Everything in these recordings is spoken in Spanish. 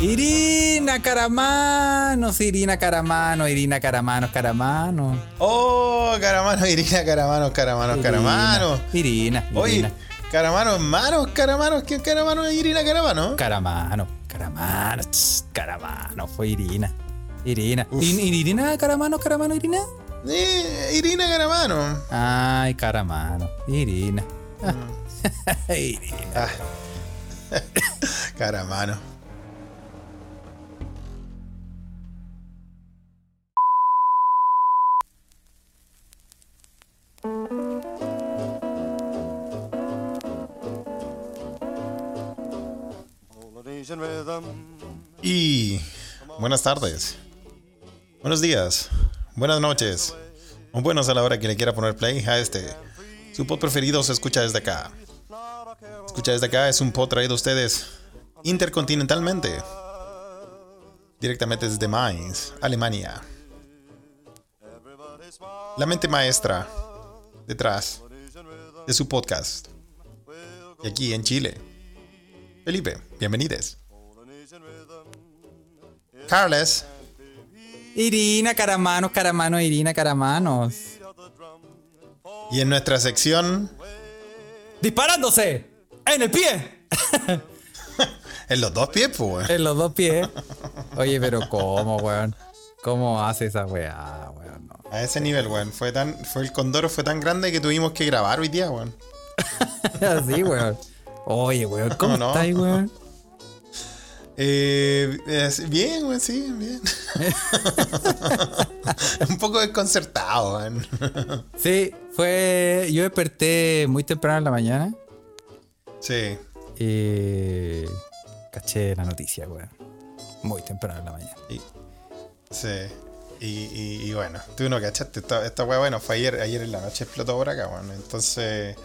Irina Caramanos, Irina Caramanos, Irina Caramanos, Caramanos. Oh, Caramano, Irina, Caramanos, Caramanos, Caramanos. Irina, Irina. Oye, Caramanos, manos, Caramanos, ¿quién Caramano es Irina Caramano? Caramano, Caramano, Caramano, fue Irina. Irina. ¿Ir- ¿Irina Caramano, Caramano, Irina? Eh, Irina Caramano. Ay, Caramano, Irina. Mm. Irina. Ah. Caramano. Y buenas tardes, buenos días, buenas noches, o buenos a la hora que le quiera poner play a este. Su pod preferido se escucha desde acá. Escucha desde acá es un pod traído a ustedes intercontinentalmente, directamente desde Mainz, Alemania. La mente maestra detrás de su podcast. Y aquí en Chile. Felipe, bienvenidos. Carles. Irina Caramanos, Caramanos, Irina Caramanos. Y en nuestra sección, ¡Disparándose! ¡En el pie! en los dos pies, pues. En los dos pies. Oye, pero ¿cómo, weón? ¿Cómo hace esa weá, weón? No. A ese nivel, weón. Fue tan, fue el condoro fue tan grande que tuvimos que grabar hoy día, weón. Así, weón. Oye, weón, ¿cómo ¿Cómo no? estáis, weón? Eh, bien, weón, sí, bien. Un poco desconcertado, weón. Sí, fue. Yo desperté muy temprano en la mañana Sí. y. caché la noticia, weón. Muy temprano en la mañana. Y, sí. Y, y- y bueno, tú no cachaste. Esta, esta weá, bueno, fue ayer, ayer en la noche explotó por acá, weón. Entonces.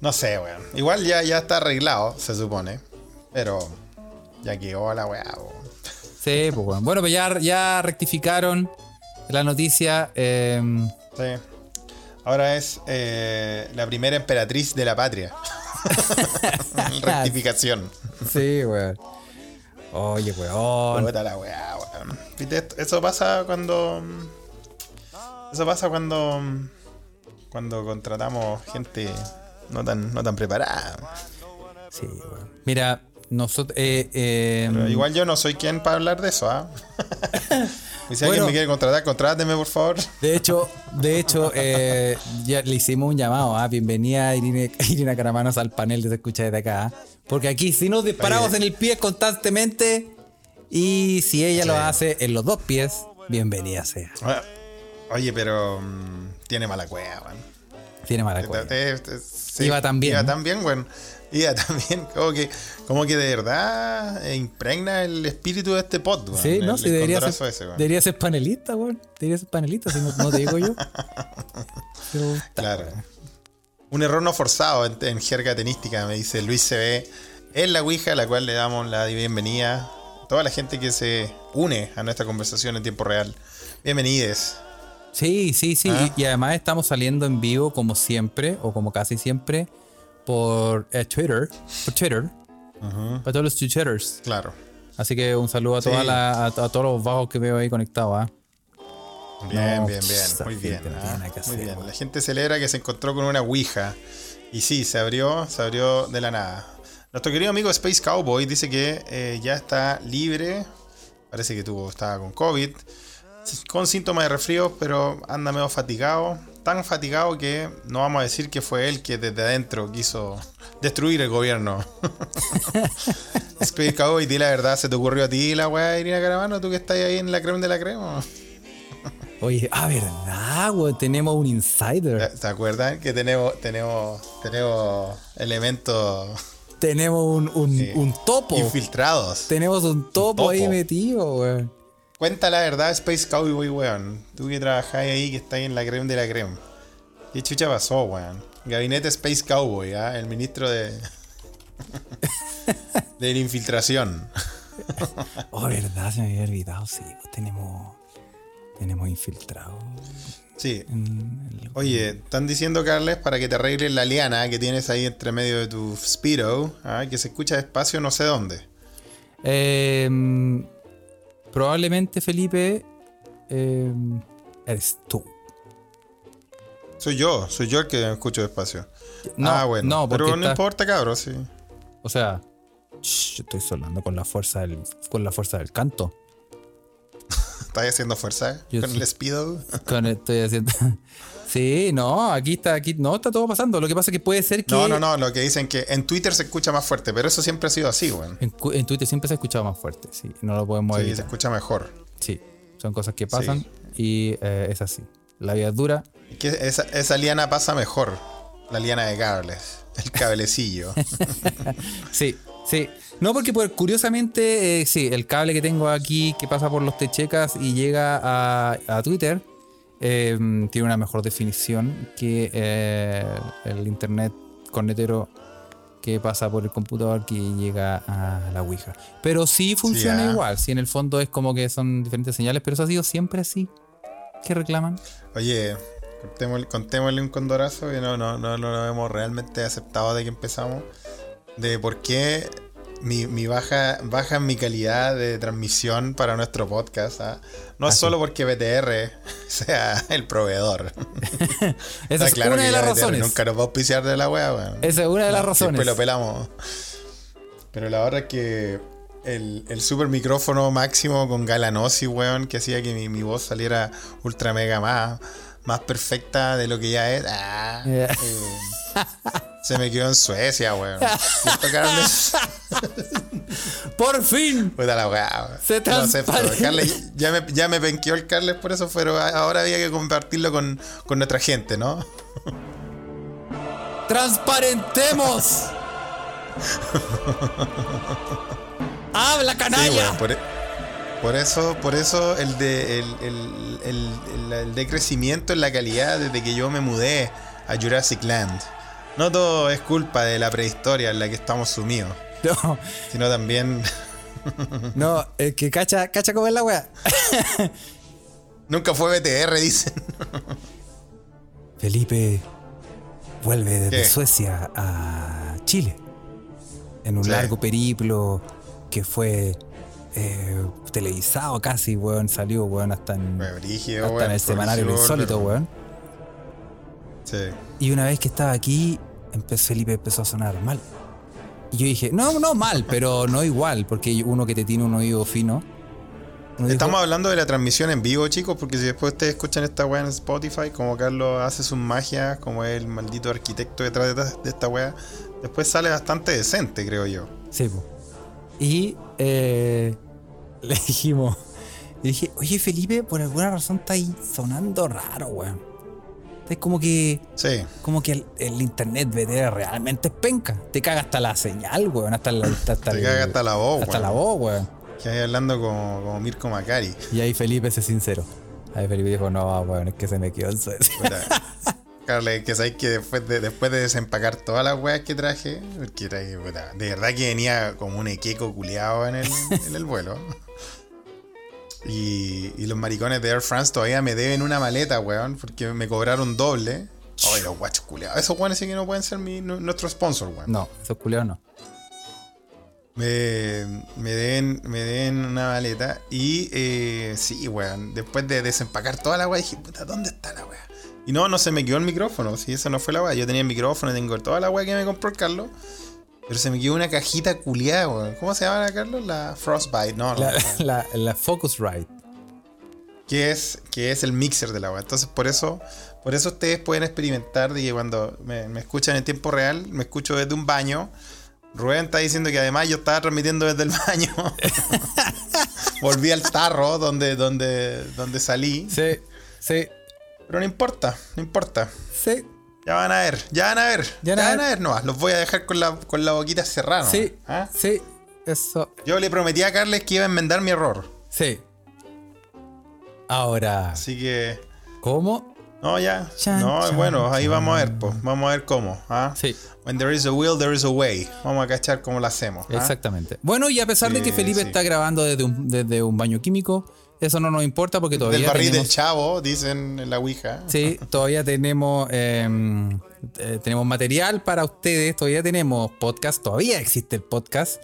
No sé, weón. Igual ya, ya está arreglado, se supone. Pero. Ya quedó la weá, weón. Sí, pues, weón. Bueno, pues ya, ya rectificaron la noticia. em, Sí. Ahora es eh, la primera emperatriz de la patria. Rectificación. sí, weón. Oye, weón. Puta la weá, weón. Eso pasa cuando. Eso pasa cuando. Cuando contratamos gente no tan, no tan preparada. Sí, weón. Mira, nosotros. Eh, em, igual yo no soy quien para hablar de eso, ¿ah? Y si alguien Bueno. me quiere contratar, contráteme, por favor. De hecho, de hecho, eh, ya le hicimos un llamado, ¿ah? Bienvenida Irina, Irina Caramanos al panel de Se Escucha desde acá. ¿ah? Porque aquí si nos disparamos Oye. en el pie constantemente y si ella lo hace en los dos pies, bienvenida sea. Ah, Oye, pero. mm, tiene mala cueva, weón. Tiene mala Te- cueva. te- te- sí, Iba tan bien, Iba tan bien, weón. Iba tan bien. Como que, como que de verdad eh, impregna el espíritu de este pod. Sí, no, sí, debería ser, ese, debería ser panelista, weón. Debería ser panelista, si no, no te digo yo. Pero Claro. Un error no forzado en, en jerga tenística, me dice Luis CB. Es la Ouija a la cual le damos la bienvenida toda la gente que se une a nuestra conversación en tiempo real. Bienvenides. Sí, sí, sí. Ah. Y, y además estamos saliendo en vivo como siempre, o como casi siempre, por eh, Twitter. Por Twitter. Para todos los Twitterers. Claro. Así que un saludo a, Sí. toda la- a, a todos los bajos que veo ahí conectados. ¿ah? Bien, No, bien, bien. esa Muy bien. ¿ah? Muy bien. La gente celebra que se encontró con una Ouija. Y sí, se abrió, se abrió de la nada. Nuestro querido amigo Space Cowboy dice que eh, ya está libre. Parece que tuvo, estaba con COVID. Con síntomas de resfrío, pero anda medio fatigado. Tan fatigado que no vamos a decir que fue él que desde adentro quiso destruir el gobierno. Space Cowboy, di la verdad, ¿se te ocurrió a ti la weá, Irina Caravano? ¿Tú que estás ahí en la crema de la crema? Oye, ah, verdad, güey. Tenemos un insider. ¿Se acuerdan que tenemos, tenemos, tenemos elementos Tenemos un, un, Sí. un topo. infiltrados? Tenemos un topo, topo. ahí metido, güey. Cuenta la verdad, Space Cowboy, weón. Tú que trabajáis ahí, que estáis en la crema de la crema. ¿Qué chucha pasó, weón? Gabinete Space Cowboy, ¿ah? El ministro de. de la infiltración. Oh, verdad, se me había olvidado. Sí, pues tenemos. Tenemos infiltrado. Sí. en Oye, están diciendo, Carles, para que te arregles la liana que tienes ahí entre medio de tu Speedo, ¿ah? que se escucha despacio no sé dónde. Eh, probablemente, Felipe, eh, eres tú. Soy yo, soy yo el que escucho despacio. No, ah, bueno. no, pero no está- importa, cabrón, sí. O sea, shh, yo estoy sonando con la fuerza del, con la fuerza del canto. ¿Estás haciendo fuerza Yo con el Speedo? Con estoy haciendo. Sí, no, aquí está, aquí no está todo pasando. Lo que pasa es que puede ser que No, no, no, lo que dicen que en Twitter se escucha más fuerte, pero eso siempre ha sido así, weón. En, Twitter siempre se ha escuchado más fuerte, sí, no lo podemos Sí, se evitar. escucha mejor. Sí, son cosas que pasan y eh, es así. La vida es dura. Es que esa, esa liana pasa mejor. La liana de cables. El cablecillo. Sí, sí. No, porque pues, curiosamente, eh, sí, el cable que tengo aquí que pasa por los techecas y llega a, a Twitter eh, tiene una mejor definición que eh, el internet cornetero que pasa por el computador que llega a la Ouija. Pero sí funciona ah. igual, sí, en el fondo es como que son diferentes señales, pero eso ha sido siempre así. ¿Qué reclaman? Oye, contémosle, contémosle un condorazo que no, no, no, no lo hemos realmente aceptado de que empezamos. De por qué mi, mi baja, baja mi calidad de transmisión para nuestro podcast. ¿ah? No es Ah, solo porque BTR sea el proveedor. Esa es claro una de las BTR razones. Nunca nos va a auspiciar de la wea, weón. Esa es una de las razones. Siempre lo pelamos. Pero la verdad es que el, el super micrófono máximo con Galanosi, weón, que hacía que mi, mi voz saliera ultra mega más, más perfecta de lo que ya es. ah, Yeah. eh, se me quedó en Suecia, weón. ¡Por fin! Puta la weá, weón. Se. Carles, ya me, ya me penqueó el Carles por eso, pero ahora había que compartirlo con, con nuestra gente, ¿no? ¡Transparentemos! ¡Habla, Sí, canalla! por, e- por eso, por eso el de el- el- el decrecimiento en la calidad desde que yo me mudé a Jurassic Land. No todo es culpa de la prehistoria en la que estamos sumidos, No, sino también no, es que cacha, cacha cómo es la wea. nunca fue BTR, dicen. Felipe vuelve desde ¿Qué? Suecia a Chile. En un Sí. largo periplo que fue eh, televisado casi, weón. Salió, weón, hasta en, brígido, hasta weón, en el semanario Lo Insólito, weón. Sí. Y una vez que estaba aquí, Felipe empezó a sonar mal. Y yo dije, no, no mal, pero no igual, porque uno que te tiene un oído fino. uno dijo, Estamos hablando de la transmisión en vivo, chicos, porque si después ustedes escuchan esta weá en Spotify, como Carlos hace sus magias, como es el maldito arquitecto detrás de esta- de esta weá, después sale bastante decente, creo yo. Sí, po. Y eh, le dijimos, le dije, oye Felipe, por alguna razón está ahí sonando raro, weón. Es como que, Sí. como que el, el internet BTR realmente es penca. Te caga hasta la señal, weón. Hasta, la, hasta, hasta Te el- caga hasta la voz, Hasta weón. la voz, weón. Que ahí hablando como, como Mirko Macari. Y ahí Felipe se sincero. Ahí Felipe dijo, no, weón, es que se me quedó el sueño. Puta. Carles, que sabéis que después de, después de desempacar todas las weas que traje, porque traje, puta, de verdad que venía como un equeco culeado en el, en el vuelo. Y, y los maricones de Air France todavía me deben una maleta, weón, porque me cobraron doble. Ay, los guachos culeados. Esos weones sí que no pueden ser mi- nu- nuestro sponsor, weón. No, esos culiados no. Me, me den me den una maleta y eh, sí, weón. Después de desempacar toda la weá, dije, puta, ¿dónde está la weá? Y no, no se me quedó el micrófono. Si esa no fue la weá. Yo tenía el micrófono, tengo toda la weá que me compró el Carlos. Pero se me quedó una cajita culiada, weón. ¿Cómo se llama la Carlos? La Frostbite, no, no. La, la, la Focusrite. que es, que es el mixer de la weá. Entonces, por eso, por eso ustedes pueden experimentar de que cuando me, me escuchan en tiempo real, me escucho desde un baño. Rubén está diciendo que además yo estaba transmitiendo desde el baño. Volví al tarro donde, donde, donde salí. Sí, sí, Pero no importa, no importa. sí. Ya van a ver, ya van a ver. Ya Ya, van a ver nomás. Los voy a dejar con la, con la boquita cerrada. Sí, ¿ah? sí, eso, Yo le prometí a Carles que iba a enmendar mi error. sí. Ahora, Así que. ¿cómo? No, ya. Chan, no, chan, bueno, ahí chan. vamos a ver, pues. Vamos a ver cómo. ¿ah? Sí, When there is a will, there is a way. Vamos a cachar cómo lo hacemos. ¿ah? exactamente. Bueno, y a pesar de que Felipe sí. está grabando desde un, desde un baño químico, eso no nos importa porque todavía Del barril tenemos, del chavo, dicen en la Ouija. Sí, todavía tenemos eh, eh, tenemos material para ustedes, todavía tenemos podcast, todavía existe el podcast.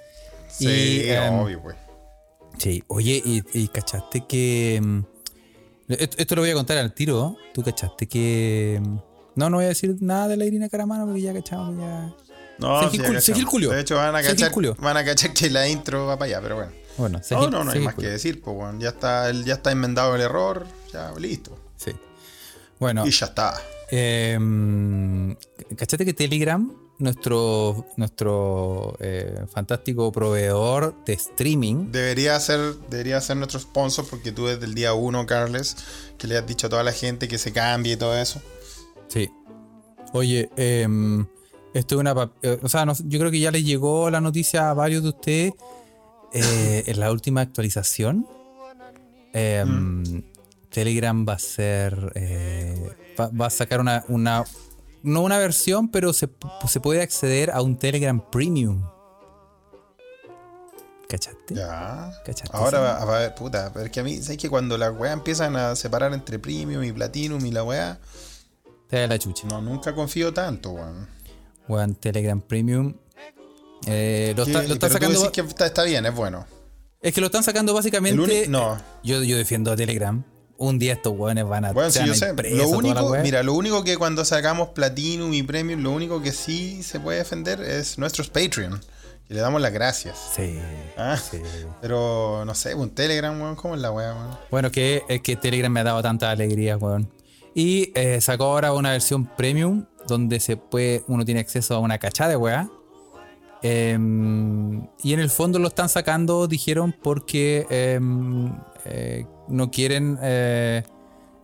Sí, Y, em, obvio, pues. Sí, oye, y, y cachaste que. mm, Esto, esto lo voy a contar al tiro. ¿Tú cachaste que.? No, no voy a decir nada de la Irina Caramano porque ya cachamos que ya. No, se sí, se. De hecho, van a cachar, van a cachar que la intro va para allá, pero bueno. Bueno, No, no, no hay más que gilculió. decir, pues, bueno. Ya está, ya está enmendado el error, ya listo. Sí. Bueno, Y ya está. eh, ¿cachaste que Telegram, nuestro, nuestro eh, fantástico proveedor de streaming, Debería ser, debería ser nuestro sponsor porque tú desde el día uno, Carles, que le has dicho a toda la gente que se cambie y todo eso. Sí. Oye, em, esto es una. eh, o sea, no yo creo que ya les llegó la noticia a varios de ustedes eh, en la última actualización. em, Telegram va a ser. eh, va, va a sacar una, una. No una versión, pero se, se puede acceder a un Telegram Premium. ¿Cachaste? Ya. ¿Cachaste? Ahora va a ver, puta, pero es que a mí, ¿sabes que cuando las weas empiezan a separar entre premium y platinum y la wea, Te da la chucha. no, nunca confío tanto, weón. Weón, Telegram Premium. Eh, lo, ¿Qué- está- lo están pero tú sacando. decís que está, está bien, es bueno. Es que lo están sacando básicamente. uni- no. Yo, yo defiendo a Telegram. Un día estos weones van a. Bueno, van yo sé. Lo único, mira, lo único que cuando sacamos Platinum y Premium, lo único que sí se puede defender es nuestros Patreon. Y le damos las gracias. Sí, Ah, sí. Pero no sé, un Telegram, weón, ¿cómo es la wea, weón? Bueno, que es que Telegram me ha dado tanta alegría, weón. Y eh, sacó ahora una versión premium donde se puede, uno tiene acceso a una cachada de weá. Em, y en el fondo lo están sacando, dijeron, porque em, eh, no quieren eh,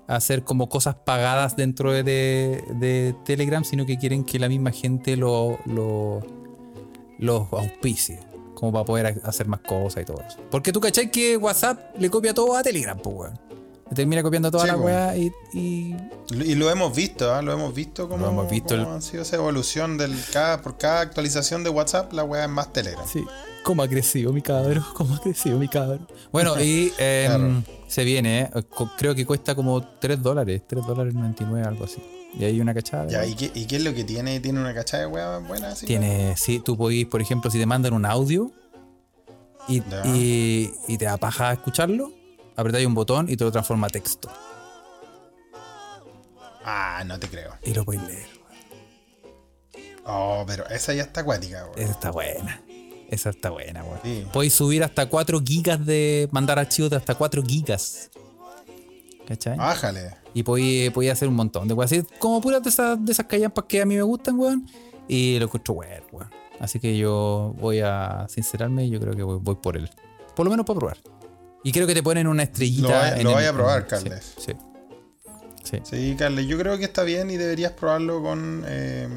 hacer como cosas pagadas dentro de, Telegram, sino que quieren que la misma gente lo, lo, los auspicie, como para poder ha- hacer más cosas y todo eso. Porque tú cachai que WhatsApp le copia todo a Telegram, pues, weón. Le termina copiando toda Sí, la weá y, y Y lo hemos visto, ¿ah? Lo hemos visto como Lo hemos visto cómo el- ha sido esa evolución del cada, por cada actualización de WhatsApp, la wea es más Telegram. Sí, cómo ha crecido mi cabrón, cómo ha crecido mi cabrón. Bueno, y em, Claro. se viene, ¿eh? Creo que cuesta como 3 dólares, 3 dólares 99, algo así. Y hay una cachada. Ya, ¿y qué, ¿y qué es lo que tiene? ¿Tiene una cachada de wea buena así? Tiene, sí, tú podís, por ejemplo, si te mandan un audio y, Ya. y, y te da paja escucharlo, apretáis un botón y te lo transforma a texto. Ah, no te creo. Y lo podéis leer. Oh, pero esa ya está acuática, weón. Esa está buena. Esa está buena, weón. Sí. Podéis subir hasta 4 gigas de. mandar archivos de hasta 4 gigas. ¿Cachai? Bájale. Y podéis, podéis hacer un montón de weas. Así como puras de esas, de esas callampas que a mí me gustan, weón. Y lo encuentro bueno, weón. Así que yo voy a sincerarme y yo creo que voy, voy por él. Por lo menos para probar. Y creo que te ponen una estrellita. Lo vaya- en lo el- vaya a probar, Carles. Sí. Sí. Sí, Carles, yo creo que está bien y deberías probarlo con, eh,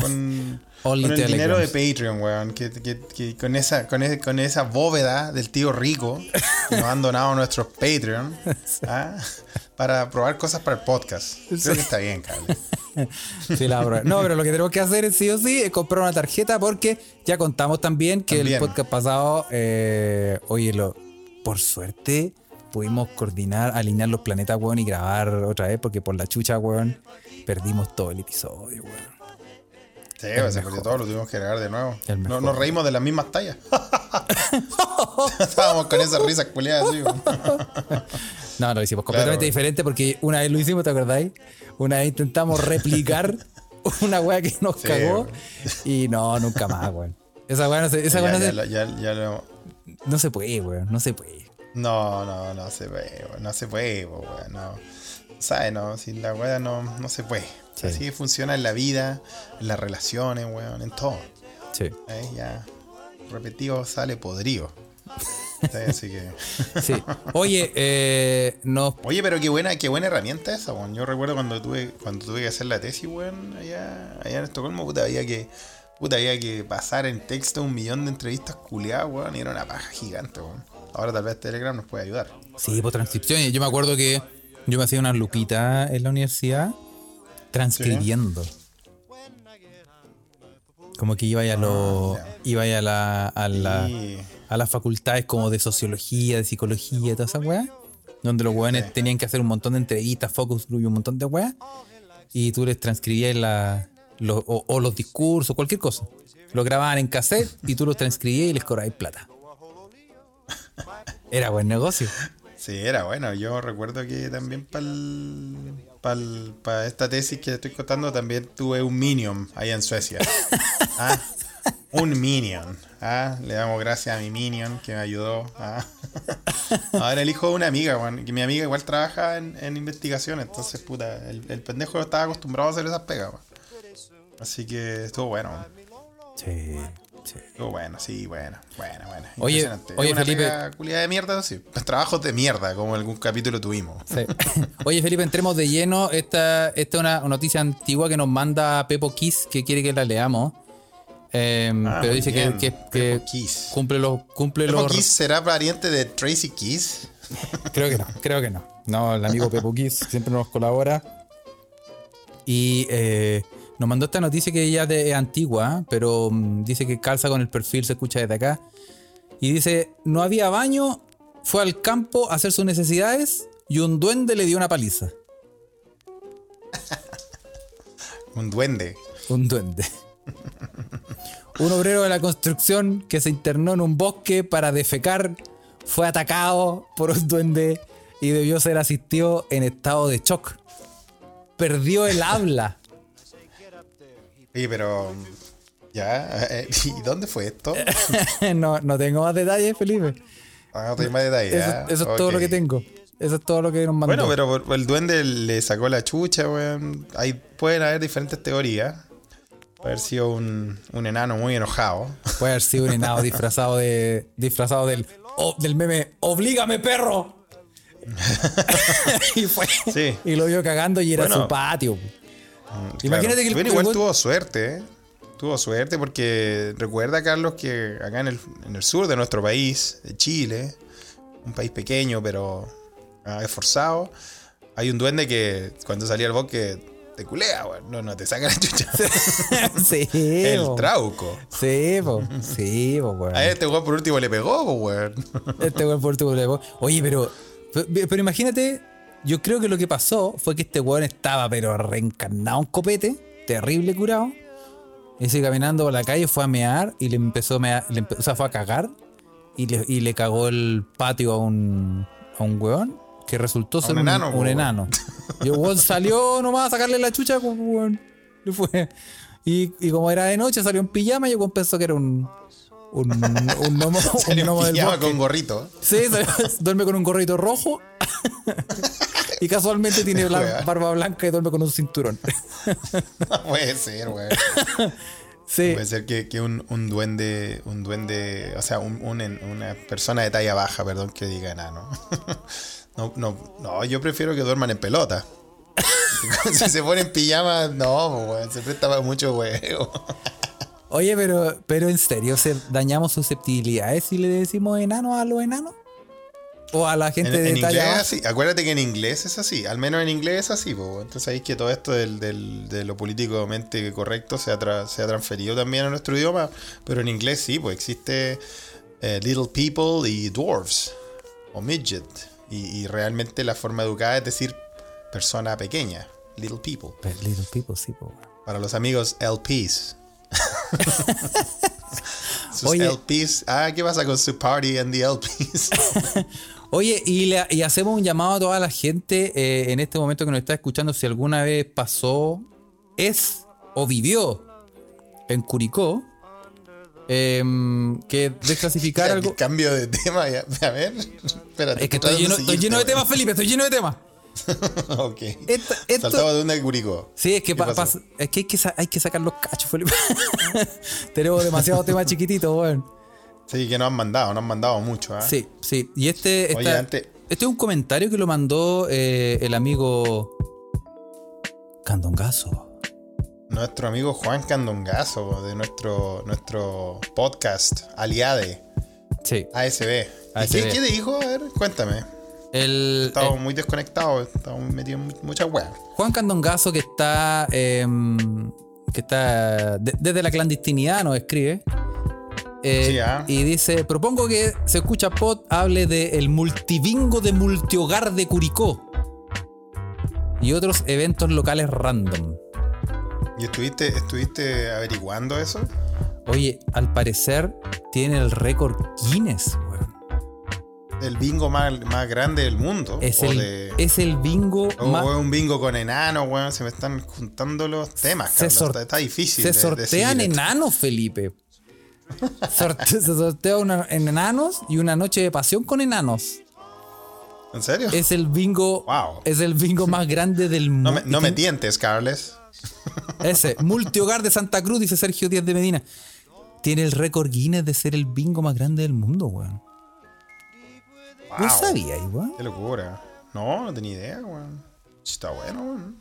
con, con el dinero de. Patreon, weón. Que, que- que con, esa, con, ese- con esa bóveda del tío rico que nos han donado nuestros Patreon ¿ah? para probar cosas para el podcast. Creo que está bien, Carles. Sí, la probar. No, pero lo que tenemos que hacer es sí o sí es comprar una tarjeta porque ya contamos también que También. el podcast pasado, eh, oye, lo, por suerte pudimos coordinar, alinear los planetas, weón, y grabar otra vez porque por la chucha, weón, perdimos todo el episodio, weón. Sí, pues, se perdió todo, lo tuvimos que grabar de nuevo. El No, nos reímos de las mismas tallas. Estábamos con esas risas culiadas así, weón. No, lo hicimos completamente Claro. diferente porque una vez lo hicimos, ¿te acordáis? Una vez intentamos replicar una weá que nos Sí, cagó weón. y no, nunca más, weón. Esa weá no se, esa weá Ya, no, ya se, ya- ya lo- no se puede, weón, no se puede. No, no, no se puede, weón, no se puede, weón, no. ¿Sabes? No, si la weá no, no se puede. Sí. Así funciona en la vida, en las relaciones, weón, en todo. Sí. ¿eh? Ya repetido sale podrido. ¿Sí? Así que. Sí. Oye, eh, nos Oye, pero qué buena, qué buena herramienta esa, weón. Yo recuerdo cuando tuve, cuando tuve que hacer la tesis, weón, allá, allá en Estocolmo, puta, había que. Puta, había que pasar en texto un millón de entrevistas culiadas, weón, y era una paja gigante, weón. Ahora tal vez Telegram nos puede ayudar. Sí, por transcripciones. Yo me acuerdo que yo me hacía una lupita en la universidad transcribiendo. Como que iba a lo, ya. iba a la, a la, a las facultades como de sociología, de psicología y toda esa weá. Donde los weones tenían que hacer un montón de entrevistas, focus group y un montón de weá. Y tú les transcribías la, lo- o, o los discursos, cualquier cosa. Lo grababan en cassette y tú los transcribías y les cobrabas plata. Era buen negocio. Sí, era bueno. Yo recuerdo que también para esta tesis que estoy contando también tuve un Minion ahí en Suecia. Ah, un Minion. Ah, le damos gracias a mi Minion que me ayudó. Ah. Ahora el hijo de una amiga, bueno, que mi amiga igual trabaja en, en investigación, entonces puta, el, el pendejo estaba acostumbrado a hacer esas pegas. Así que estuvo bueno. Sí, sí. Estuvo bueno, sí, bueno, bueno, bueno. Oye, oye, una Felipe. culiada de mierda, sí. Trabajos de mierda, como algún capítulo tuvimos. Sí. Oye, Felipe, entremos de lleno. Esta, esta es una noticia antigua que nos manda Pepo Kiss, que quiere que la leamos. Eh, Ah, pero dice que, bien. que- que Kiss. cumple los. Cumple ¿Pepo los Kiss será pariente de Tracy Kiss? Creo que no, creo que no. No, el amigo Pepo Kiss siempre nos colabora. Y eh, nos mandó esta noticia que ya es antigua, pero mm, dice que calza con el perfil, se escucha desde acá. Y dice, no había baño, fue al campo a hacer sus necesidades y un duende le dio una paliza. Un duende. Un duende. Un obrero de la construcción que se internó en un bosque para defecar fue atacado por un duende y debió ser asistido en estado de shock. Perdió el habla. Oye, pero. Ya, eh, ¿y dónde fue esto? no, no tengo más detalles, Felipe. Ah, no tengo más detalles. Eso, ya. eso es todo lo que tengo. Eso es todo lo que nos mandó. Bueno, pero el duende le sacó la chucha, weón. Ahí pueden haber diferentes teorías. Puede haber sido un, un enano muy enojado. Puede haber sido un enano disfrazado de. disfrazado del. oh, del meme. ¡Oblígame, perro! y fue. Sí. Y lo vio cagando y era Bueno. su patio. Claro. Imagínate que el- el igual tuvo suerte, ¿eh? Tuvo suerte porque recuerda, Carlos, que acá en el, en el sur de nuestro país, de Chile, un país pequeño pero ah, esforzado, hay un duende que cuando salía al bosque te culea, weón. No, no, te saca la chucha. sí, el trauco. Sí, po. Sí, po, weón. A este weón por último le pegó, po, weón. Este weón por último le pegó. Oye, pero, pero. pero imagínate, yo creo que lo que pasó fue que este weón estaba, pero reencarnado un copete, terrible curado. Y sigue caminando por la calle, fue a mear y le empezó a mear, le empe- o sea, fue a cagar y le, y le cagó el patio a un, a un weón que resultó ser un enano, un weón. enano. Y el weón salió nomás a sacarle la chucha, weón. Le fue. Y, y como era de noche, salió en pijama y el weón pensó que era un. Un, un gnomo, un gnomo del bosque. con gorrito. Sí, duerme con un gorrito rojo. y casualmente tiene la barba blanca y duerme con un cinturón. No puede ser. Sí. Puede ser que, que un, un duende, un duende, o sea, un- un una persona de talla baja, perdón que diga enano. No, no, no, yo prefiero que duerman en pelota. si se ponen en pijama, no, pues, weón, se presta para mucho huevo. Oye, pero, pero en serio, ¿se dañamos susceptibilidades si le decimos enano a los enanos? ¿O a la En, gente en de inglés talla es baja? así, acuérdate que en inglés es así, al menos en inglés es así, pues. entonces ahí que todo esto del, del- de lo políticamente correcto se ha, tra- se ha transferido también a nuestro idioma, pero en inglés sí, pues existe eh, little people y dwarfs o midget, y, y realmente la forma educada es decir persona pequeña, little people, Little people, sí, po, para los amigos LPs. Sus Oye. LPs, ah, ¿qué pasa con su party and the LPs? Oye, y, le- y hacemos un llamado a toda la gente eh, en este momento que nos está escuchando, si alguna vez pasó, es o vivió en Curicó, em, que desclasificar algo. Cambio de tema, ya. A ver, espérate. Es que estoy lleno, estoy lleno de temas, Felipe, estoy lleno de temas. ok. Esto- Saltaba de una de Curicó. Sí, es que, ¿Qué pa- es que, hay, que hay que sacar los cachos, Felipe. Tenemos demasiados temas chiquititos, weón. Sí, que nos han mandado, nos han mandado mucho. ¿ah? Sí, sí. Y este, Oye, antes- este es un comentario que lo mandó eh, el amigo Candongazo. Nuestro amigo Juan Candongazo, de nuestro, nuestro podcast, Aliade, Sí. ASB. ¿Y qué, qué dijo? A ver, cuéntame. El, Estamos eh, muy desconectados, estamos metidos en mu- muchas weas. Juan Candongazo, que está. em, que está. de- desde la clandestinidad nos escribe. Eh, Sí, ah. Y dice: Propongo que se escucha pod hable de el multivingo de multihogar de Curicó. Y otros eventos locales random. ¿Y estuviste, estuviste averiguando eso? Oye, al parecer tiene el récord Guinness, weón. El bingo más, más grande del mundo. Es, el, de- es el bingo o más. un bingo con enanos, weón. Se me están juntando los temas, Se, Carlos. está, está difícil. se de- de sortean enanos, Felipe. Sorte- se sortea una- en enanos y una noche de pasión con enanos. ¿En serio? Es el bingo. Wow. Es el bingo más grande del mundo. No me, no me tientes, Carles. Ese, multihogar de Santa Cruz, dice Sergio Díaz de Medina. Tiene el récord Guinness de ser el bingo más grande del mundo, weón. Wow. ¿Vos sabías, weón? Qué locura. No, no tenía idea, weón. Está bueno, weón.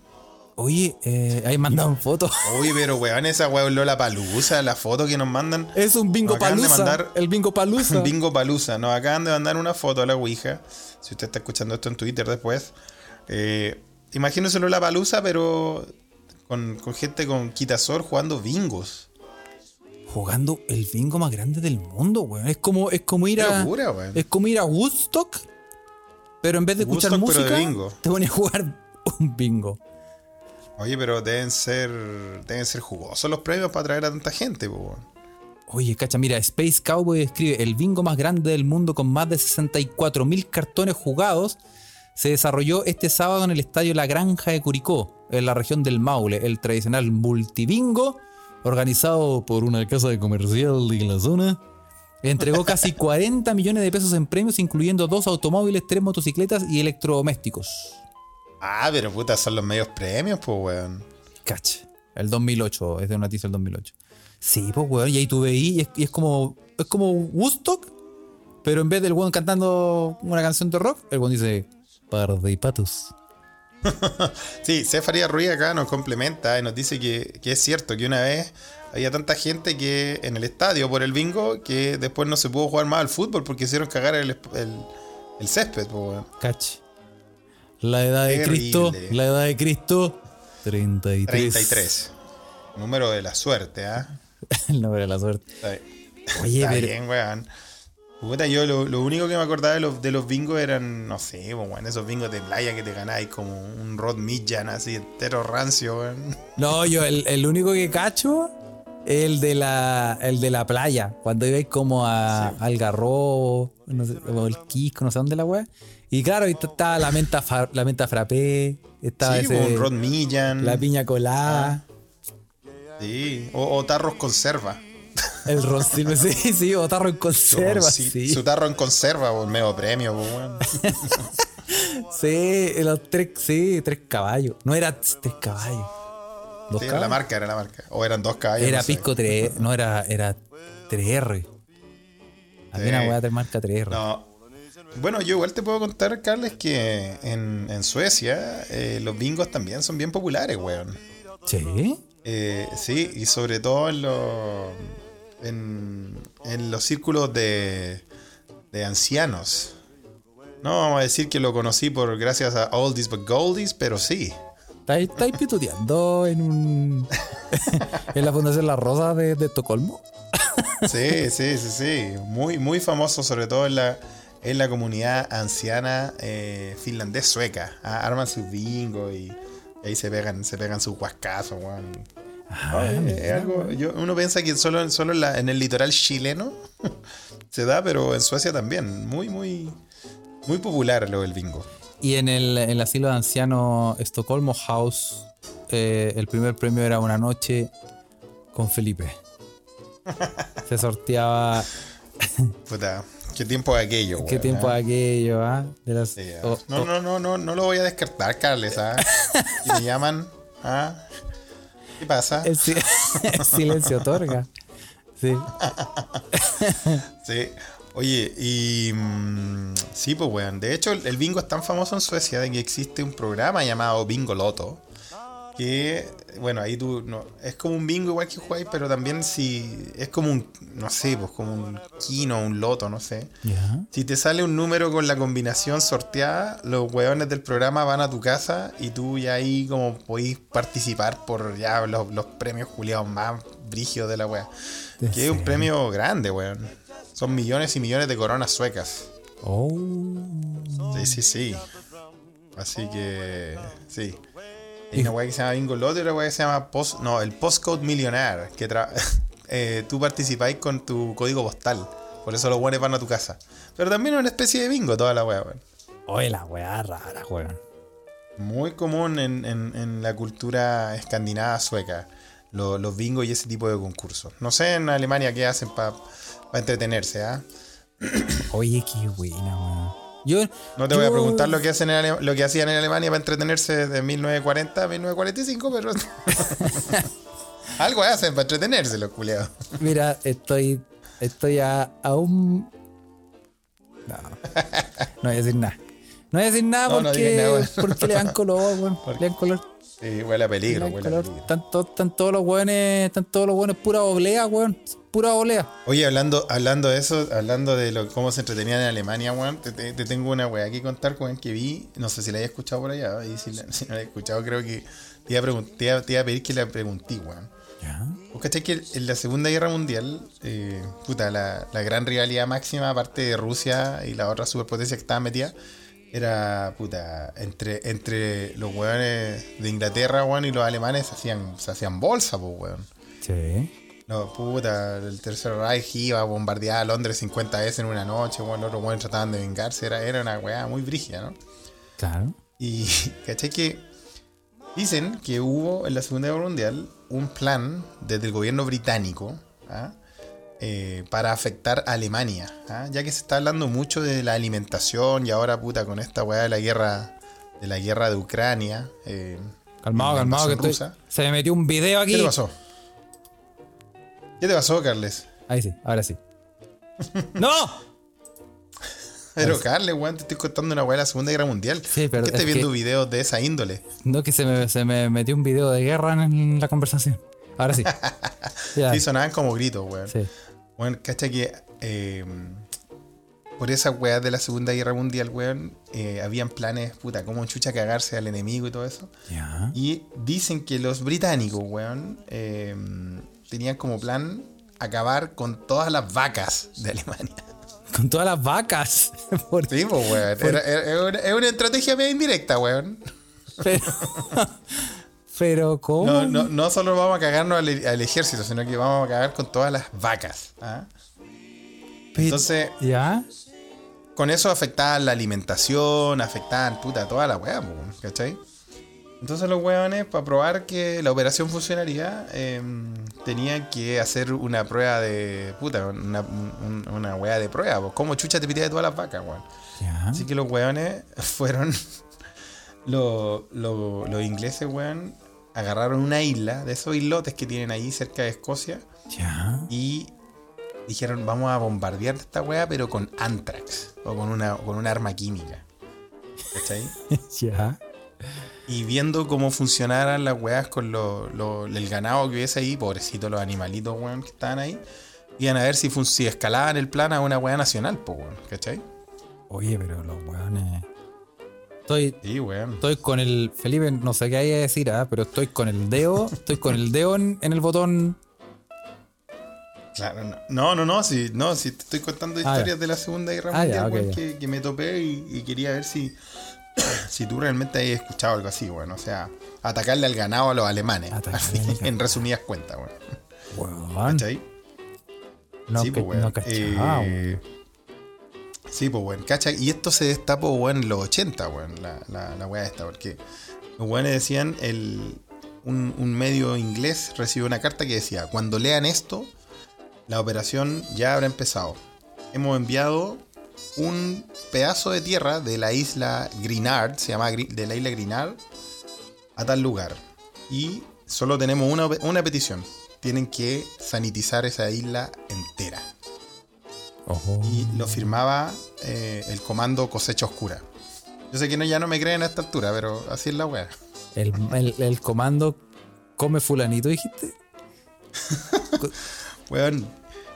Oye, eh, ahí mandaron fotos. Oye, pero weón, esa weón Lola Palusa, la foto que nos mandan. Es un bingo Nos acaban de palusa. mandar- El bingo palusa. Bingo Palusa. Nos acaban de mandar una foto a la Ouija. Si usted está escuchando esto en Twitter después. Eh, imagínese Lola Palusa, pero con, con gente con quitasol jugando bingos. Jugando el bingo más grande del mundo, weón. Es como, es como ir Qué a. locura, weón. Es como ir a Woodstock, pero en vez de escuchar Woodstock, música, te pones a jugar un bingo. Oye, pero deben ser deben ser jugosos los premios para atraer a tanta gente. Oye, cacha, mira, Space Cowboy escribe, el bingo más grande del mundo con más de 64 mil cartones jugados se desarrolló este sábado en el estadio La Granja de Curicó, en la región del Maule, el tradicional multibingo, organizado por una casa de comercial de la zona, entregó casi 40 millones de pesos en premios, incluyendo dos automóviles, tres motocicletas y electrodomésticos. Ah, pero puta, son los medios premios, pues, weón. Cacha. El 2008, es de una noticia del 2008. Sí, pues, weón, y ahí tú veí, y es, y es como es como Woodstock, pero en vez del weón cantando una canción de rock, el weón dice, par de patos. Sí, Cefaría Ruiz acá nos complementa y nos dice que, que es cierto que una vez había tanta gente que en el estadio por el bingo que después no se pudo jugar más al fútbol porque hicieron cagar el, el, el césped, po, weón. La edad de Terrible. Cristo, la edad de Cristo, 33. 33. Número de la suerte, ¿ah? el nombre de la suerte. Está, Oye, está pero- bien, weón. Puta, yo lo, lo único que me acordaba de los, de los bingos eran, no sé, po, weón, esos bingos de playa que te ganáis como un Rod Midjan así entero rancio, weón. No, yo el, el único que cacho es el de la, el de la playa. Cuando ibais como a Algarrobo, no sé, o el Quisco, no sé dónde la weá. Y claro, ahí estaba la menta, fa- la menta frappé, estaba Sí, ese- po, un Rod Midjan. la piña colada, Sí, o, o tarros conserva. el roncillo, sí, sí, o tarro en conserva, Sí, sí. Su tarro en conserva, por medio premio, po, weón. Sí, los tres, sí, tres caballos. No era tres caballos. Dos Sí, era la marca, era la marca. O eran dos caballos. Era no sé. Pisco 3, no era, era 3R. Había una weá de marca 3R. No. Bueno, yo igual te puedo contar, Carles, que en, en Suecia eh, los bingos también son bien populares, weón. Sí. Eh, sí, y sobre todo en los, en, en los círculos de, de ancianos. No vamos a decir que lo conocí por gracias a Oldies but Goldies, pero sí. ¿Estáis estáis pituteando en un. en la Fundación La Rosa de, de Estocolmo? Sí, sí, sí, sí. Muy, muy famoso, sobre todo en la, en la comunidad anciana eh, finlandés-sueca. Ah, arman sus bingo y, ahí se pegan, se pegan sus huascazos, weón. Ah, algo- yo- uno piensa que solo, solo en, la- en el litoral chileno se da, pero en Suecia también. Muy, muy, muy popular lo del bingo. Y en el, en el asilo de ancianos Estocolmo House, eh, el primer premio era una noche con Felipe. Se sorteaba. Puta, qué tiempo de aquello, ¿Qué weón, tiempo aquello, ah? De las- Sí, ah. oh, no, no, no, no, no lo voy a descartar, Carles, ¿ah? Y me llaman, ¿ah? ¿Qué pasa? El, si- el silencio otorga. Sí. Sí. Oye, y mm, sí, pues weón. De hecho, el, el bingo es tan famoso en Suecia de que existe un programa llamado Bingo Loto. Que, bueno, ahí tú, no, es como un bingo igual que jugáis, pero también si es como un, no sé, pues como un kino, un loto, no sé. Si te sale un número con la combinación sorteada, los weones del programa van a tu casa y tú ya ahí como podéis participar por ya los, los premios juliados más brígidos de la wea. ¿En Que es un premio grande, weón. Son millones y millones de coronas suecas. Oh. Sí, sí, sí. Así que, sí. Hay una weá que se llama Bingo Loto y otra weá que se llama Post, no, el Postcode Millionaire. Que tra- eh, tú participáis con tu código postal. Por eso los buenos van a tu casa. Pero también es una especie de bingo toda la weá, weón. Oye, la weá rara, weón. Muy común en, en- en la cultura escandinava sueca. lo- los bingos y ese tipo de concursos. No sé en Alemania qué hacen para entretenerse, ¿ah? Oye, qué buena, weón. Yo, No te voy a preguntar lo que, hacen en Ale- lo que hacían en Alemania para entretenerse de 1940 a 1945, pero. Algo hacen para entretenerse, los culeados. Mira, estoy. Estoy a, a un. No. No voy a decir nada. No voy a decir nada No, porque, nada, le dan color, weón. Le dan color. Sí, huele a peligro, huele a color. peligro. Están, to- están todos los weones. Están todos los weones pura oblea, weón. Pura oblea. Oye, hablando, hablando de eso, hablando de lo, cómo se entretenían en Alemania, weón, te, te- te tengo una weá que contar, weón, que vi, no sé si la hayas escuchado por allá, y si, la- si no la he escuchado, creo que te iba a, te iba- te iba a pedir que la pregunté, weón. Ya. ¿Vos cachai que en la Segunda Guerra Mundial, eh, puta, la, la gran rivalidad máxima, aparte de Rusia y la otra superpotencia que estaba metida, era, puta, entre, entre los weones de Inglaterra, weón, y los alemanes se hacían, se hacían bolsa, pues, weón. Sí. No, puta, el Tercer Reich iba a bombardear a Londres 50 veces en una noche, weón, los otros weones trataban de vengarse, era, era una weá muy brígida, ¿no? Claro. Y caché que dicen que hubo en la Segunda Guerra Mundial un plan desde el gobierno británico ¿ah? Eh, para afectar a Alemania, ¿ah? ya que se está hablando mucho de la alimentación y ahora puta con esta weá de la guerra de la guerra de Ucrania. eh, Calmado, calmado, que estoy. Se me metió un video aquí. ¿Qué te pasó? ¿Qué te pasó, Carles? Ahí sí, ahora sí. ¡No! Pero Carles, weón, te estoy contando una weá de la Segunda Guerra Mundial. Sí, pero ¿Qué estás es viendo que- videos de esa índole? No, que se me, se me metió un video de guerra en la conversación. Ahora sí. Sí, sonaban como gritos, weón. Sí. Bueno, cacha que eh, por esa weá de la Segunda Guerra Mundial, weón, eh, habían planes, puta, como chucha cagarse al enemigo y todo eso. Ya. Y dicen que los británicos, weón, eh, tenían como plan acabar con todas las vacas de Alemania. Con todas las vacas. Por- Sí, pues, weón. Era- era- era una- Es una estrategia medio indirecta, weón. Pero, pero ¿cómo? No, no, no solo vamos a cagarnos al, al ejército, sino que vamos a cagar con todas las vacas. ¿ah? Entonces, ¿Ya? con eso afectaban la alimentación, afectaban puta toda la weá, ¿cachai? Entonces los weones, para probar que la operación funcionaría, eh, tenían que hacer una prueba de. puta, una, un- una weá de prueba, po. ¿Cómo chucha te pitea de todas las vacas, weón? Así que los weones fueron. los, los- los ingleses, weón, agarraron una isla de esos islotes que tienen ahí cerca de Escocia ¿Ya? y dijeron vamos a bombardear esta weá pero con anthrax o con una, con arma química. ¿Cachai? ¿Ya? Y viendo cómo funcionaran las weas con lo- lo- el ganado que hubiese ahí, pobrecitos los animalitos, weón, que estaban ahí, iban a ver si, si escalaban el plan a una wea nacional, po, weón, ¿cachai? Oye, pero los weones. Estoy, Sí, estoy con el. Felipe, no sé qué hay que decir, ¿ah? pero estoy con el dedo. Estoy con el dedo en, en el botón. Claro, no, no, no, no, si, no, si te estoy contando Ah, historias ya. de la Segunda Guerra Ah, ya, Mundial, ya. que, que me topé y, y quería ver si, si tú realmente hayas escuchado algo así, weón. O sea, atacarle al ganado a los alemanes, en resumidas cuentas. Weón. ¿Cachai? No, sí, que- pues, weón. no cachaba, Eh, sí, pues, weón. ¿Cachai? Y esto se destapó, weón, en los 80, weón, la, la, la weá esta, porque los weones decían, el, un, un medio inglés recibió una carta que decía, cuando lean esto, la operación ya habrá empezado. Hemos enviado un pedazo de tierra de la isla Grinard, se llama de la isla Grinard, a tal lugar. Y solo tenemos una, una petición. Tienen que sanitizar esa isla entera. Ojo. Y lo firmaba eh, el comando Cosecha Oscura. Yo sé que no, ya no me creen a esta altura, pero así es la wea. El, el- el comando come fulanito, dijiste. Weón,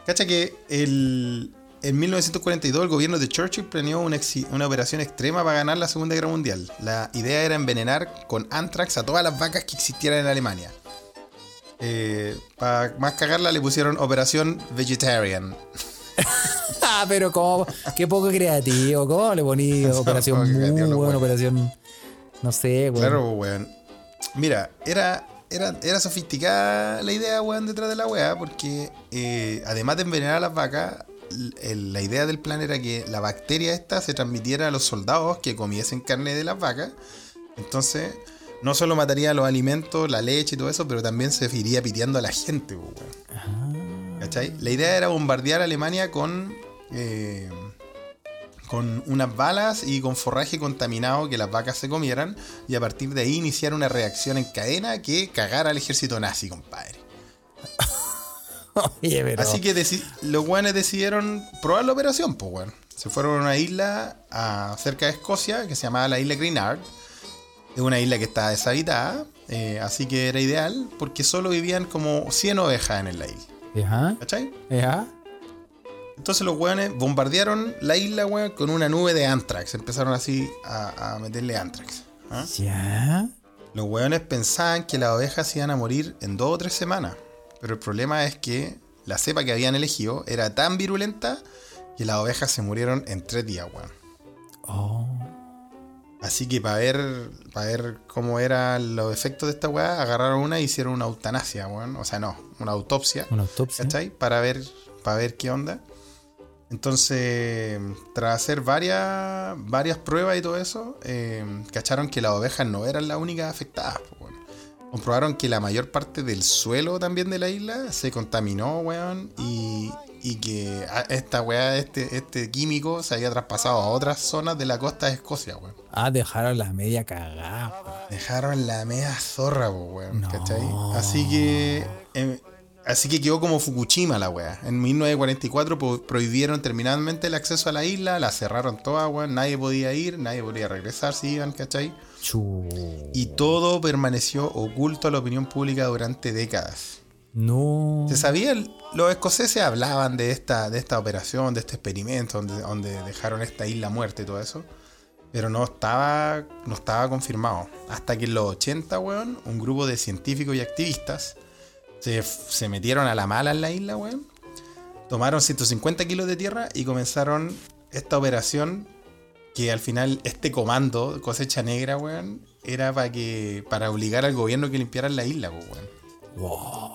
cacha que el, en 1942 el gobierno de Churchill planeó una, una operación extrema para ganar la Segunda Guerra Mundial. La idea era envenenar con anthrax a todas las vacas que existieran en Alemania. para más cagarla le pusieron Operación Vegetarian. Ah, pero cómo, qué poco creativo, ¿cómo le poní operación muy buena, operación, no sé, weón. Claro, weón. Mira, era, era, era sofisticada la idea, weón, detrás de la weá, porque eh, además de envenenar a las vacas, la idea del plan era que la bacteria esta se transmitiera a los soldados que comiesen carne de las vacas. Entonces, no solo mataría los alimentos, la leche y todo eso, pero también se iría piteando a la gente, weón. ¿Cachai? La idea era bombardear a Alemania con. eh, con unas balas y con forraje contaminado que las vacas se comieran y a partir de ahí iniciar una reacción en cadena que cagara al ejército nazi, compadre. Oye, pero. Así que los guanes decidieron probar la operación, pues weón. Se fueron a una isla a- cerca de Escocia que se llamaba la isla Greenard. Es una isla que está deshabitada, eh, así que era ideal porque solo vivían como 100 ovejas en la isla. Ajá. ¿Cachai? Ajá. Entonces los weones bombardearon la isla, weón, con una nube de anthrax. Empezaron así a, a meterle anthrax. ¿ah? Ya. Los weones pensaban que las ovejas iban a morir en dos o tres semanas. Pero el problema es que la cepa que habían elegido era tan virulenta que las ovejas se murieron en tres días, weón. Oh. Así que para ver, para ver cómo eran los efectos de esta weá, agarraron una e hicieron una eutanasia, weón. O sea, no, una autopsia. Una autopsia. ¿Cachai? Para ver, para ver qué onda. Entonces, tras hacer varias, varias pruebas y todo eso, eh, cacharon que las ovejas no eran las únicas afectadas. po, weón. Comprobaron que la mayor parte del suelo también de la isla se contaminó, weón, y, y que esta weá, este, este químico se había traspasado a otras zonas de la costa de Escocia, weón. Ah, dejaron la media cagada. weón. Dejaron la media zorra, weón, No. ¿cachai? Así que. eh, así que quedó como Fukushima la weá. En 1944 po- prohibieron terminantemente el acceso a la isla, la cerraron toda, weón. Nadie podía ir, nadie podía regresar si iban, ¿cachai? Chu. Y todo permaneció oculto a la opinión pública durante décadas. No. Se sabía, los escoceses hablaban de esta, de esta operación, de este experimento, donde, donde dejaron esta isla muerta y todo eso. Pero no estaba, no estaba confirmado. Hasta que en los 80, weón, un grupo de científicos y activistas se, se metieron a la mala en la isla, weón. Tomaron 150 kilos de tierra y comenzaron esta operación que al final este comando, cosecha negra, weón, era para que para obligar al gobierno que limpiaran la isla, pues, weón.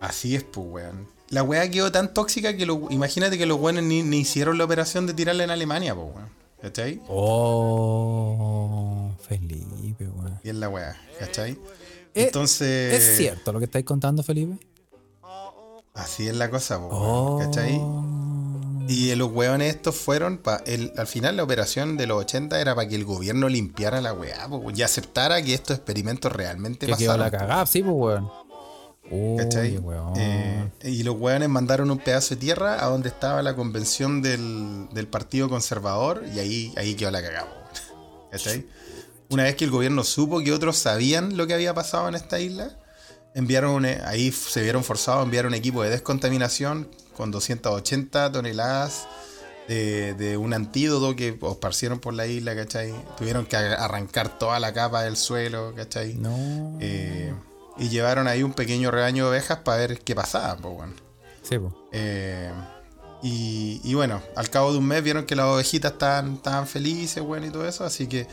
Así es, pues, weón. La weá quedó tan tóxica que lo, imagínate que los weones ni, ni hicieron la operación de tirarla en Alemania, pues, weón. ¿Cachai? Oh, Felipe, weón. Y es la weá, ¿cachai? Eh, Entonces. ¿Es cierto lo que estáis contando, Felipe? Así es la cosa, pues, Oh. weón, ¿cachai? Y los weones estos fueron, pa, el, al final la operación de los 80 era para que el gobierno limpiara la weá y aceptara que estos experimentos realmente Que quedó pasaron. la cagada, sí, pues, weón. ¿Cachai? Uy, weón. Eh, y los weones mandaron un pedazo de tierra a donde estaba la convención del, del Partido Conservador y ahí, ahí quedó la cagada. ¿Cachai? Una vez que el gobierno supo que otros sabían lo que había pasado en esta isla, enviaron un- e, ahí se vieron forzados a enviar un equipo de descontaminación con 280 toneladas de, de un antídoto que esparcieron por la isla, ¿cachai? Tuvieron que arrancar toda la capa del suelo, ¿cachai? No. Eh, y llevaron ahí un pequeño rebaño de ovejas para ver qué pasaba, pues bueno. Sí, pues. Eh, y, y bueno, al cabo de un mes vieron que las ovejitas estaban, estaban felices, bueno, y todo eso, así que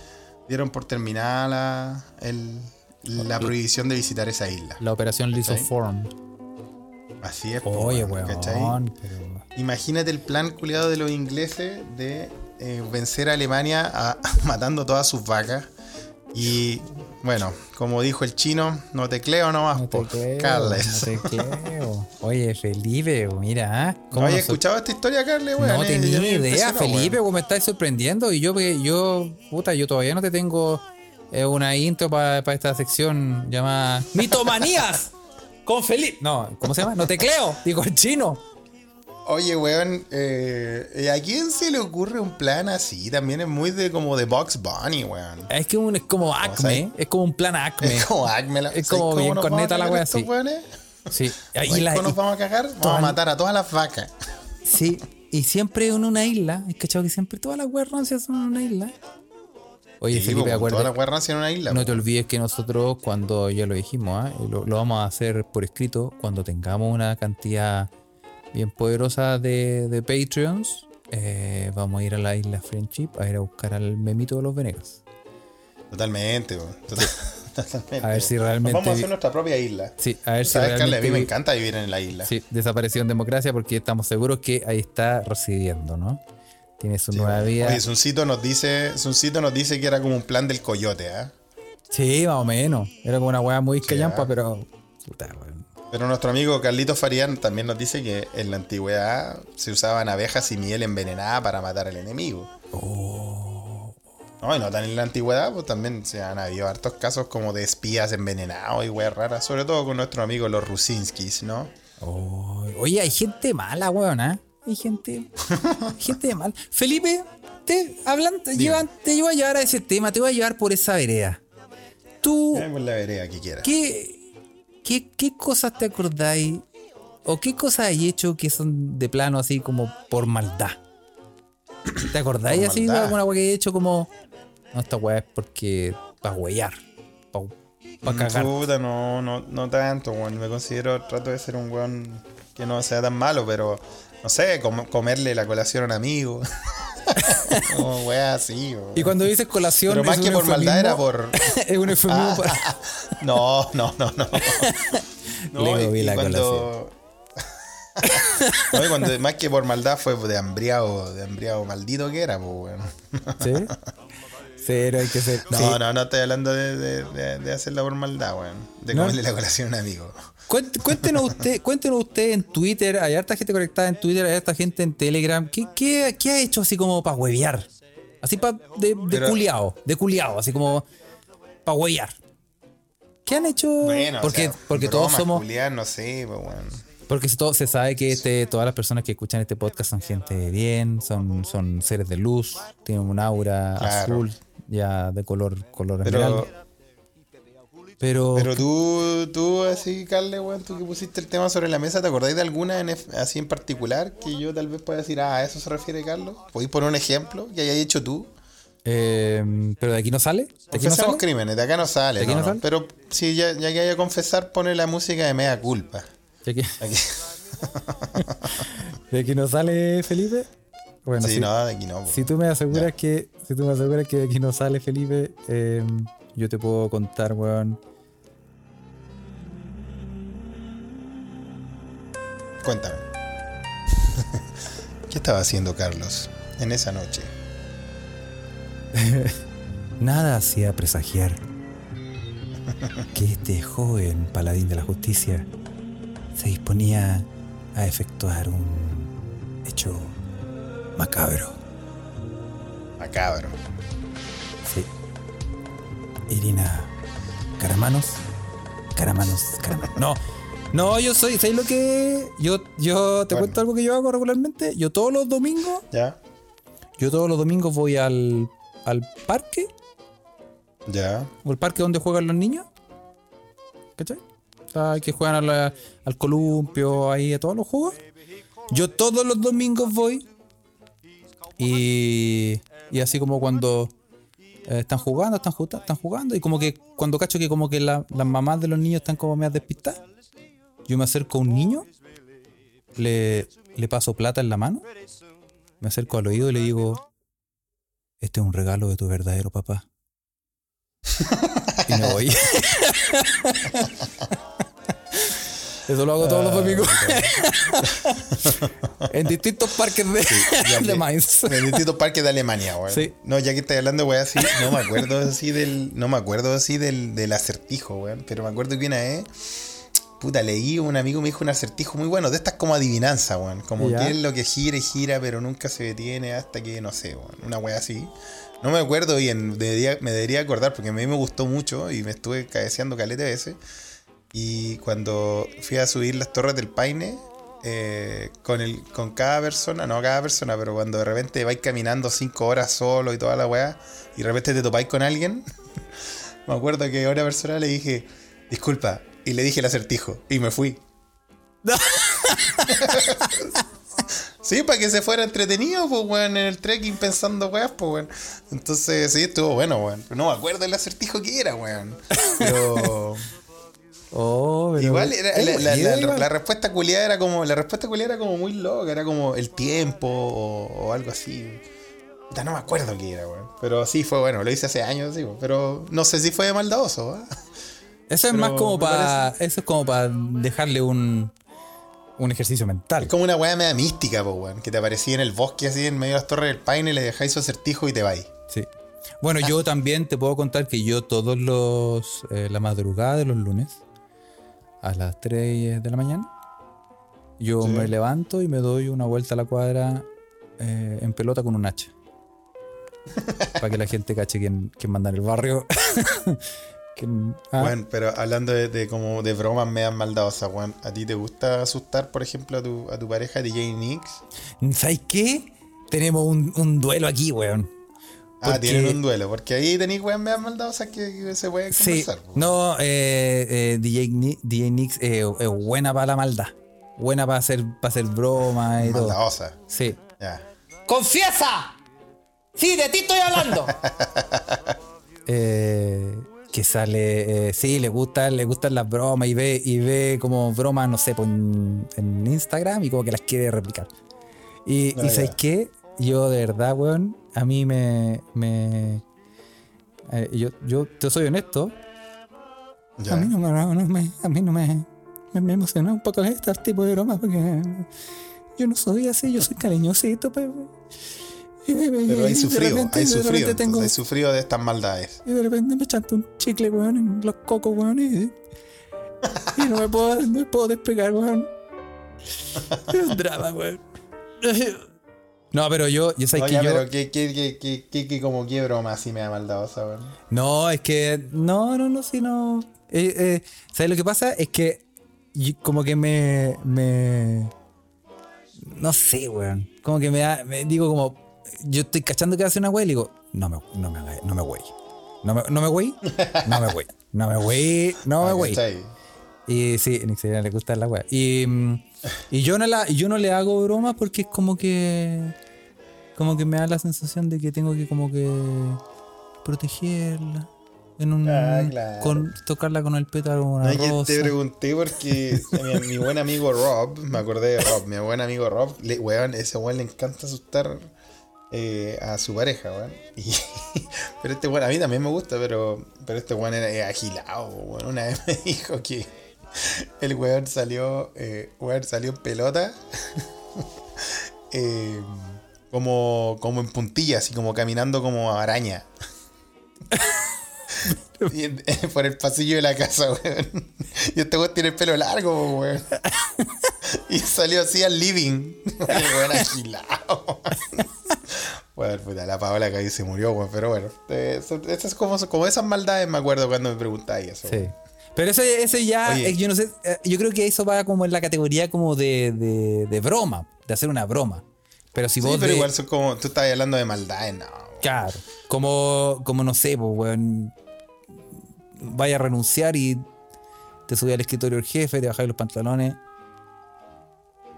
dieron por terminada la, el- la prohibición de visitar esa isla. La operación Lisoform. Así es, Oye, weón. Imagínate el plan culiado de los ingleses de eh, vencer a Alemania a- matando todas sus vacas. Y bueno, como dijo el chino, no te creo nomás, No te po, creo. Carles. No te creo. Oye, Felipe, mira, ¿ah? ¿No ¿Cómo había sor- escuchado esta historia, Carles? weón? No Eh, tenía me idea, Felipe, weón. me estás sorprendiendo y yo, yo, puta, yo todavía no te tengo eh, una intro para esta sección llamada Mitomanías con Felipe. No, ¿cómo se llama? No te creo, digo el chino. Oye, weón, eh, ¿a quién se le ocurre un plan así? También es muy de como de Box Bunny, weón. Es que un- es como Acme, es como un plan Acme. Es como Acme. la- Es ¿sabes como bien corneta la estos así. weones? Sí, y ¿Sabes la- y- nos vamos a cagar? Vamos a matar a todas las vacas. Sí, y siempre en una isla. ¿Has cachado que siempre todas las weas rancias son en una isla? Oye, Sí, Felipe, po, acuérdate. En una isla. No po. te olvides que nosotros, cuando ya lo dijimos, ¿ah? Lo, lo vamos a hacer por escrito, cuando tengamos una cantidad bien poderosa de, de Patreons, eh, vamos a ir a la isla Friendship a ir a buscar al memito de los Venegas. Totalmente. Total- Totalmente. A ver si Nos realmente Vamos a hacer nuestra propia isla. Sí, a ver si ¿Sabes, Carla? A mí realmente me encanta vivir en la isla. Sí, desapareció en democracia porque estamos seguros que ahí está residiendo, ¿no? Tiene su Sí, nueva vida. Oye, Suncito nos dice, Suncito nos dice que era como un plan del coyote, ¿ah? Sí, más o menos. Era como una weá muy callampa, ah. pero. Puta. Pero nuestro amigo Carlitos Farían también nos dice que en la antigüedad se usaban abejas y miel envenenada para matar al enemigo. No, y no tan en la antigüedad, pues también se han habido hartos casos como de espías envenenados y weas raras, sobre todo con nuestro amigo los Rusinskis, ¿no? Oh, Oye, hay gente mala, weón, ¿ah? Hay gente. gente de mal. Felipe, te, hablan, te, llevan- te llevo a llevar a ese tema, te voy a llevar por esa vereda. Tú, pues la vereda que quiera. ¿qué, qué, qué cosas te acordáis? ¿O qué cosas hay hecho que son de plano así como por maldad? ¿Te acordáis Por así de alguna weá que he hecho como. No, esta weá es porque. para huellar. Para cagar. Puta, no, no, no tanto, weón. Me considero, trato de ser un weón que no sea tan malo, pero no sé, com- comerle la colación a un amigo. Como así, weón. Y cuando dices colación. Pero más es que por maldad era por. es un eufemismo Ah, para- no, no, no, no. No, Le moví la cuando... no, y cuando más que por maldad fue de hambriado, de hambriado maldito que era, pues, weón. ¿Sí? Cero, hay que ser. No, sí. no, no estoy hablando de, de, de- de hacerla por maldad, weón. De ¿No? comerle la colación a un amigo. Cuént- Cuéntenos usted, cuéntenos usted en Twitter, hay harta gente conectada en Twitter, hay harta gente en Telegram. ¿Qué, qué, qué ha hecho así como para huevear? Así para de, de Pero- culiao, de culiao, así como para huevear. ¿Qué han hecho? Bueno, porque o sea, porque todos somos. culiar, no sé, pues, weón. Porque todo, se sabe que este, todas las personas que escuchan este podcast son gente bien, son, son seres de luz, tienen un aura Claro. azul, ya de color, color esmeralda. Pero, Pero, tú, tú así, Carle, weón, tú que pusiste el tema sobre la mesa, ¿te acordáis de alguna en así en particular que yo tal vez pueda decir, ah, a eso se refiere Carlos? ¿Podéis poner un ejemplo que hayas hecho tú? eh, pero de aquí no sale. ¿De aquí no sale? crímenes, de acá no sale, ¿De aquí no, sale? Pero si ya, ya que haya confesar, pone la música de Mea Culpa. De aquí- Aquí. ¿De aquí no sale Felipe? Bueno, sí, si, no, de aquí no. po. si tú me aseguras que si tú me aseguras que de aquí no sale Felipe, eh, yo te puedo contar, weón. Cuéntame. ¿Qué estaba haciendo Carlos en esa noche? Nada hacía presagiar que este joven paladín de la justicia se disponía a efectuar un hecho macabro. Macabro. Irina Caramanos. Caramanos, Caramanos. No, no, yo soy, ¿sabes lo que? Yo, yo te Bueno. cuento algo que yo hago regularmente. Yo todos los domingos, ¿Ya? yo todos los domingos voy al, al parque, ¿Ya? o el parque donde juegan los niños. ¿Cachai? Que juegan a la- al columpio, ahí a todos los juegos. Yo todos los domingos voy. Y, y así como cuando eh, están jugando, están, ju- están jugando. Y como que cuando cacho que como que la- las mamás de los niños están como medio despistadas. Yo me acerco a un niño, le, le paso plata en la mano, me acerco al oído y le digo, este es un regalo de tu verdadero papá. y me voy. Eso lo hago todos los domingos. en distintos parques de, ya de que- Mainz. En el distinto parque de Alemania, weón. Sí. No, ya que estás hablando, weón, así, no me acuerdo así del. No me acuerdo así del, del acertijo, weón. Pero me acuerdo que una vez. Puta, leí, un amigo me dijo un acertijo muy bueno, de estas como adivinanza, weón. Como Ya. que es lo que gira y gira, pero nunca se detiene hasta que, no sé, weón. Una weá así. No me acuerdo bien, debería- me debería acordar porque a mí me gustó mucho y me estuve cabeceando caleta veces. Y cuando fui a subir las torres del Paine, eh, con, el, con cada persona, no cada persona, pero cuando de repente vais caminando cinco horas solo y toda la weá, y de repente te topáis con alguien, me acuerdo que a una persona le dije, disculpa, y le dije el acertijo, y me fui. Sí, para que se fuera entretenido, pues, weón, en el trekking pensando weas, pues, weón. Entonces, sí, estuvo bueno, weón. No me acuerdo el acertijo que era, weón. Pero. Oh, pero- Igual era, la, la- bueno, la- igual. la respuesta culiada era como. La respuesta culiada era como muy loca, era como el tiempo o, o algo así. Puta, No me acuerdo qué era, weón. Pero sí fue bueno, lo hice hace años, sí. Pero no sé si fue maldadoso, weón. Eso es Pero más como para. Eso es como para dejarle un. Un ejercicio mental. Es como una weá media mística, po, weón. Que te aparecía en el bosque así en medio de las torres del paine, le dejáis su acertijo y te vais. Sí. Bueno, yo también te puedo contar que yo todos los. eh, la madrugada de los lunes, a las 3 de la mañana, yo Sí. me levanto y me doy una vuelta a la cuadra eh, en pelota con un hacha. Para que la gente cache quién, quién manda en el barrio. Quién- ah, pero hablando de, de como de bromas medias maldadosas, weón. ¿A ti te gusta asustar, por ejemplo, a tu, a tu pareja DJ Nix? ¿Sabes qué? Tenemos un, un duelo aquí, weón. Ah, tienen un duelo, porque ahí tenéis weas medias maldadosas que, que se pueden Sí, conversar. po. no, eh, eh, DJ, DJ Nix eh, es buena para la maldad. Buena para hacer, para hacer bromas y todo. Maldadosa. Sí. Ya. ¡Confiesa! Sí, de ti estoy hablando. Eh, que sale, eh, sí, le gustan, le gustan las bromas y ve, y ve como bromas, no sé, pues, en, en Instagram y como que las quiere replicar. Y, Ah, y ¿sabes qué? Yo de verdad, weón, a mí me... me eh, yo, yo te soy honesto, Ya. A mí no me, no me- a mí no me, me, me emociona un poco este tipo de bromas porque yo no soy así, yo soy cariñosito, pero... Pero hay de sufrido, repente- hay de sufrido, tengo- entonces, hay sufrido de estas maldades. y de repente me chanto un chicle, weón, en los cocos, weón, y, y no me puedo, no me puedo despegar, weón. Es un drama, weón. No, pero yo, yo sé No, que ya, yo... pero ¿qué, qué, qué, qué, qué, qué- como qué broma así media maldadosa, weón? No, es que. No, no, no, si no. Eh, eh, ¿Sabes lo que pasa? Es que. como que me. me no sé, weón. Como que me, da, me digo, como. Yo estoy cachando que hace una wey y digo, no me, no me, no me wey. No me, no me wey. No me wey. No me wey. No me wey. Y sí, a Nixeria le gusta la weá. Y, y yo, no la, yo no le hago bromas porque es como que. Como que me da la sensación de que tengo que como que protegerla. En un, Ah, claro. con, tocarla con el pétalo No, una yo rosa. te pregunté porque mi, mi buen amigo Rob, me acordé de Rob, mi buen amigo Rob, le, weón, ese weón le encanta asustar eh, a su pareja, weón. Y- pero este weón, a mí también me gusta, pero, pero este weón era era agilado, weón. Una vez me dijo que el weón salió, eh, weón salió en pelota, eh, como, como en puntilla, así como caminando como araña. En- por el pasillo de la casa, weón. Y este weón tiene el pelo largo, weón. Y salió así al living. El weón agilado. Bueno, puta, la Paola que ahí se murió, weón. Pero bueno, eh, son- esas como, como esas maldades me acuerdo cuando me preguntáis eso. Sí. Pero eso, eso ya, Oye. eh, yo no sé, eh, yo creo que eso va como en la categoría como de, de, de broma, de hacer una broma. Pero si Sí, vos pero de- igual son como. Tú estás hablando de maldades, no. Claro. Como, como no sé, pues, weón. Vaya a renunciar y te subí al escritorio el jefe, te bajáis los pantalones.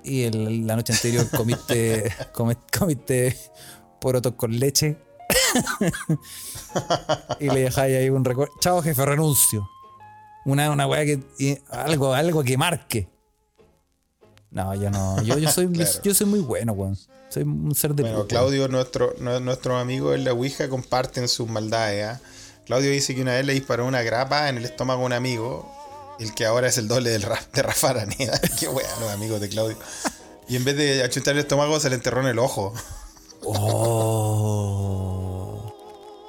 Y el- la noche anterior comiste, comi- comiste porotos con leche. y le dejáis ahí un recuerdo. Chao, jefe, renuncio. Una, una weá que. y algo, algo que marque. No, yo no. Yo, yo soy, Claro. yo soy muy bueno, weón. Soy un ser de Bueno, luz. Claudio, nuestro, nue- nuestros amigos en la Ouija comparten sus maldades. ¿ah? Claudio dice que una vez le disparó una grapa en el estómago a un amigo, el que ahora es el doble del de Rafa Araneda. Qué weá, los amigos de Claudio. Y en vez de achuntar el estómago, se le enterró en el ojo. Oh.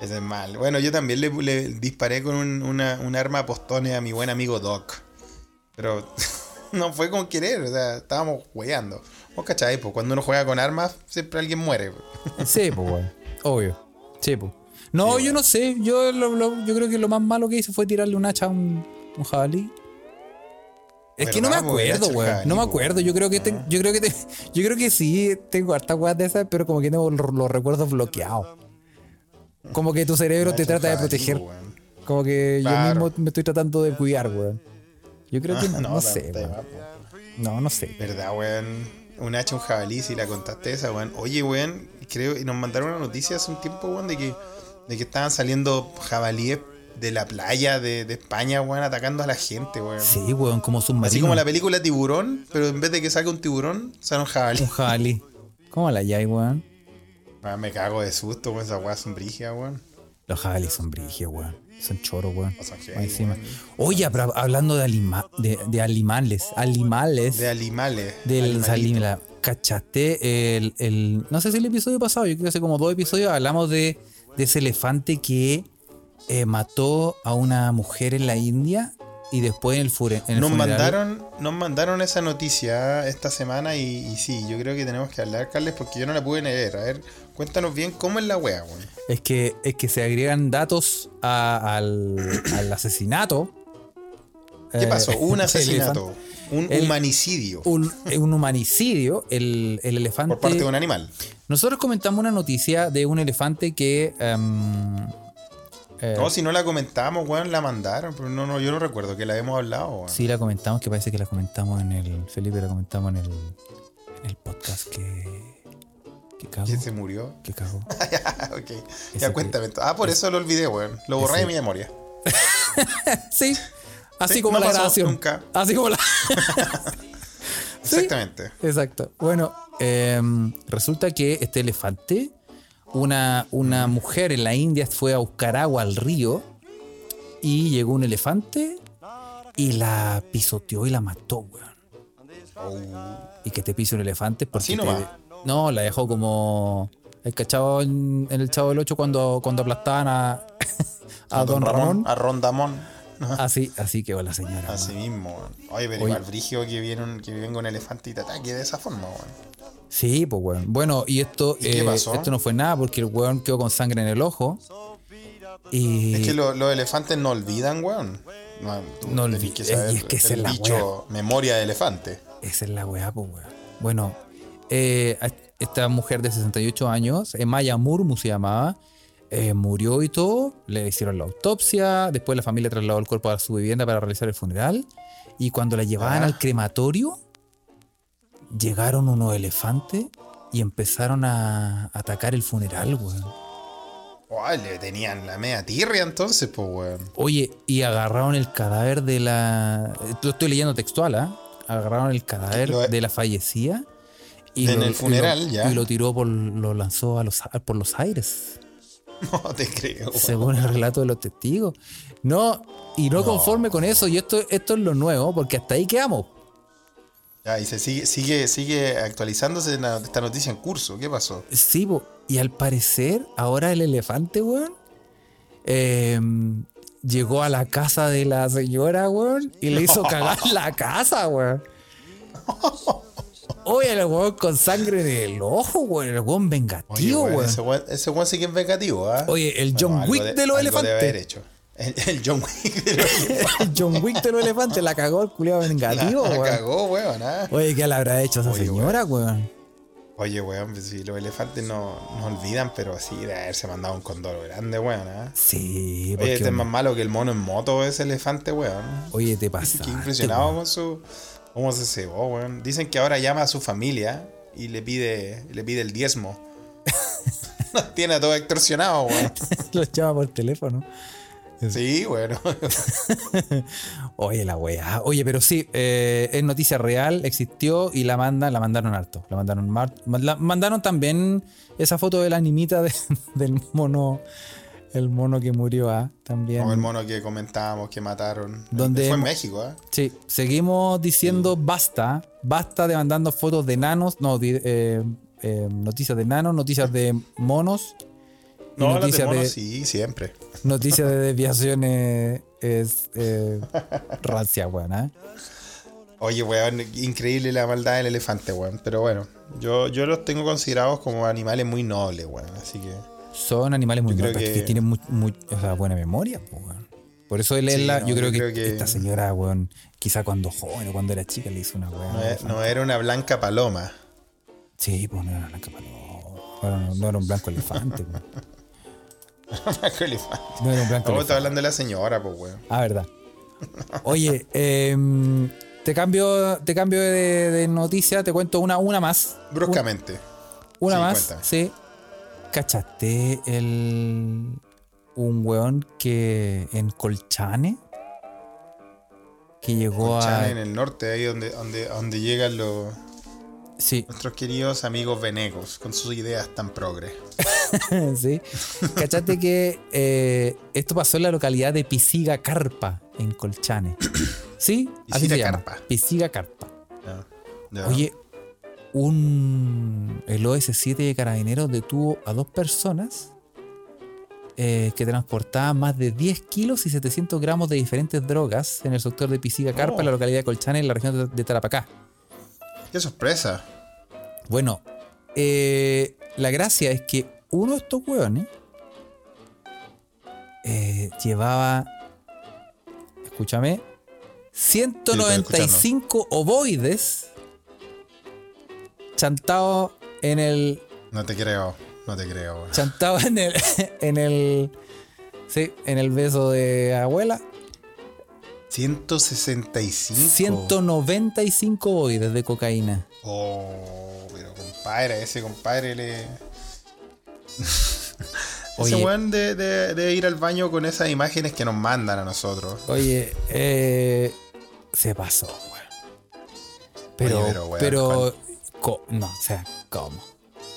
Ese es mal. Bueno, yo también le, le disparé con un, una, un arma postone a mi buen amigo Doc. Pero no fue con querer, o sea, estábamos juegando. Vos cachai, pues cuando uno juega con armas, siempre alguien muere. pues. Sí, pues, weón. Obvio. Sí, pues. No, yo no sé. Yo, lo- lo- yo creo que lo más malo que hice fue tirarle un hacha a un, un jabalí. Es que no me. El acuerdo, weón. No me acuerdo. Yo creo que te- yo creo que te- yo creo que sí tengo hartas weas de esas, pero como que tengo los, los recuerdos bloqueados. Como que tu cerebro te trata de proteger. Como que Claro. yo mismo me estoy tratando de cuidar, weón. Yo creo que no, no, no, sé. No, no sé. ¿Verdad, weón? Un hacha, un jabalí, si la contaste esa, weón. Oye, weón, creo, y nos mandaron una noticia hace un tiempo, weón, de que, de que estaban saliendo jabalíes de la playa de, de España, weón, atacando a la gente, weón. Sí, weón, como submarino. Así como la película Tiburón, pero en vez de que salga un tiburón, sale un jabalí. Un jabalí. ¿Cómo la hay, weón? Ah, me cago de susto con esa weá sombrígida, weón. Los jabalíes son brígidos, weón. Son choros, weón. Encima. Oye, hablando de, alima- de, de animales, animales, De animales. del ¿cachaste? El, el- no sé si el episodio pasado, yo creo que hace como dos episodios hablamos de, de ese elefante que eh, mató a una mujer en la India y después en el, fure, en Nos mandaron, nos mandaron esa noticia esta semana y, y sí, yo creo que tenemos que hablar, Carles, porque yo no la pude leer. A ver, cuéntanos bien cómo es la wea, weón. Es que, es que se agregan datos a- al, al asesinato. ¿Qué Eh, pasó? Un asesinato, un el- humanicidio un, un humanicidio, el, el elefante. por parte de un animal. Nosotros comentamos una noticia de un elefante que. em, eh, No, si no la comentamos, weón, la mandaron, pero no, no, yo no recuerdo que la hemos hablado, weón. sí, la comentamos, que parece que la comentamos en el. Felipe, la comentamos en el, en el podcast que. Que cago. ¿Quién se murió? Que cago. ok. Ese Ya que- cuéntame. Ah, por eso lo olvidé, weón. Lo borré ese- de mi memoria. Sí. Así Sí, como no la pasó grabación. nunca. Así como la. Sí. Exactamente. Exacto. Bueno, em, resulta que este elefante, una, una mujer en la India fue a buscar agua al río y llegó un elefante y la pisoteó y la mató, weón. Y que te pise un elefante porque Así te- nomás. no, la dejó como el cachado en, en el Chavo del 8 cuando, cuando aplastaban a, a Don Ramón. A Rondamón. Así, así quedó la señora. Así mismo, weón. Oye, pero Oye. igual brigio que, viene un, que venga un elefante y te ataque de esa forma, weón. Sí, pues weón. Bueno, y esto, ¿Y qué eh, pasó? esto no fue nada porque el weón quedó con sangre en el ojo. Y Es que lo- los elefantes no olvidan, weón. No, No tenés olvi- que y saber es que esa es la dicho memoria de elefante. esa es la weá, pues weón. Bueno, eh, esta mujer de 68 años, eh, Maya Murmu se llamaba, eh, murió y todo, le hicieron la autopsia, después la familia trasladó el cuerpo a su vivienda para realizar el funeral, y cuando la llevaban Ah. al crematorio, llegaron unos elefantes y empezaron a atacar el funeral, weón. Oh, le tenían la media tirria entonces, pues, weón. Oye, y agarraron el cadáver de la. Lo estoy leyendo textual, ¿ah? Agarraron el cadáver Lo- de la fallecida. Y En lo- el funeral, y lo, ya. Y lo tiró por. Lo lanzó a los, por los aires. No te creo, weón. Según el relato de los testigos. No, y no, conforme con eso, y esto, esto es lo nuevo, porque hasta ahí quedamos. Ya, y se sigue, sigue, sigue actualizándose la- esta noticia en curso. ¿Qué pasó? Sí, y al parecer, ahora el elefante, weón, eh, llegó a la casa de la señora, weón, y le hizo cagar la casa, weón. Oye, el weón con sangre en el ojo, weón, el weón Oye, vengativo, weón, weón. ese weón, ese weón sí que es vengativo, ¿ah? Oye, el John Wick de los debe elefantes. haber hecho. El, el John Wick de los elefantes. El John Wick de los elefantes la cagó el culiado vengativo, La weón. cagó, weón, ¿ah? Oye, ¿qué le habrá hecho a esa Oye, señora, weón? Oye, weón, pues si los elefantes no, no olvidan, pero sí de haberse mandado un condoro grande, weón, ¿ah? Sí, Oye, porque. este es más malo que el mono en moto, ese elefante, weón. Oye, te pasa. Qué impresionado con su. ¿Cómo se cebó, weón? Dicen que ahora llama a su familia y le pide, le pide el diezmo. Nos tiene a todo extorsionado, weón. Los llama por teléfono. Sí, bueno. Oye, la weá. Oye, pero sí, eh, es noticia real, existió y la mandan, la mandaron harto. La mandaron mar- la mandaron también esa foto de la animita de- del mono, el mono que murió, ¿ah? También. Como el mono que comentábamos que mataron. Donde Fue en México, ¿eh? Sí, seguimos diciendo basta, basta de mandando fotos de nanos, no, eh, eh, noticias de nanos, noticias de monos. No, noticias monos de, sí, siempre. noticias de desviaciones es, eh, rancia, weón, ¿ah? Oye, weón, increíble la maldad del elefante, weón. Pero bueno, yo, yo los tengo considerados como animales muy nobles, weón. Así que. Son animales muy nobles que... que- tienen muy, muy- o sea, buena memoria, weón. Por eso él es Sí, la- no, yo creo, yo que, creo que- esta señora, weón, quizá cuando joven o cuando era chica le hizo una weón. No, es- no era una blanca paloma. Sí, pues no era blanca paloma. No, no, no era un blanco elefante, weón. elefante. No era un blanco ¿Cómo elefante. está hablando de la señora, pues, weón? Ah, verdad. Oye, em, te cambio, te cambio de, de noticia, te cuento una, una más. Bruscamente. Una Sí, más, cuéntame. sí. ¿Cachaste el un weón que en Colchane? Que llegó Colchane a. en el norte, ahí donde, donde, donde llegan los. Sí, Nuestros queridos amigos venecos, con sus ideas tan progre. sí. Cachate que eh, esto pasó en la localidad de Pisiga Carpa, en Colchane. ¿Sí? Así Pisiga se llama. Carpa. Pisiga Carpa. Oye, un el OS7 de Carabineros detuvo a dos personas eh, que transportaban más de 10 kilos y 700 gramos de diferentes drogas en el sector de Pisiga Carpa, Oh. en la localidad de Colchane, en la región de Tarapacá. Qué sorpresa. Bueno, eh, la gracia es que uno de estos hueones eh, llevaba, escúchame, 195 ovoides chantados en el No te creo, no te creo. weón. chantado en el en el sí, en el beso de abuela 165. 195 ovoides de cocaína. Oh, pero compadre, ese compadre le. Oye. Ese weón de, de- de ir al baño con esas imágenes que nos mandan a nosotros. Oye, eh, se pasó, weón. Pero, Oye, pero, pero, weón, co- no, o sea, ¿cómo?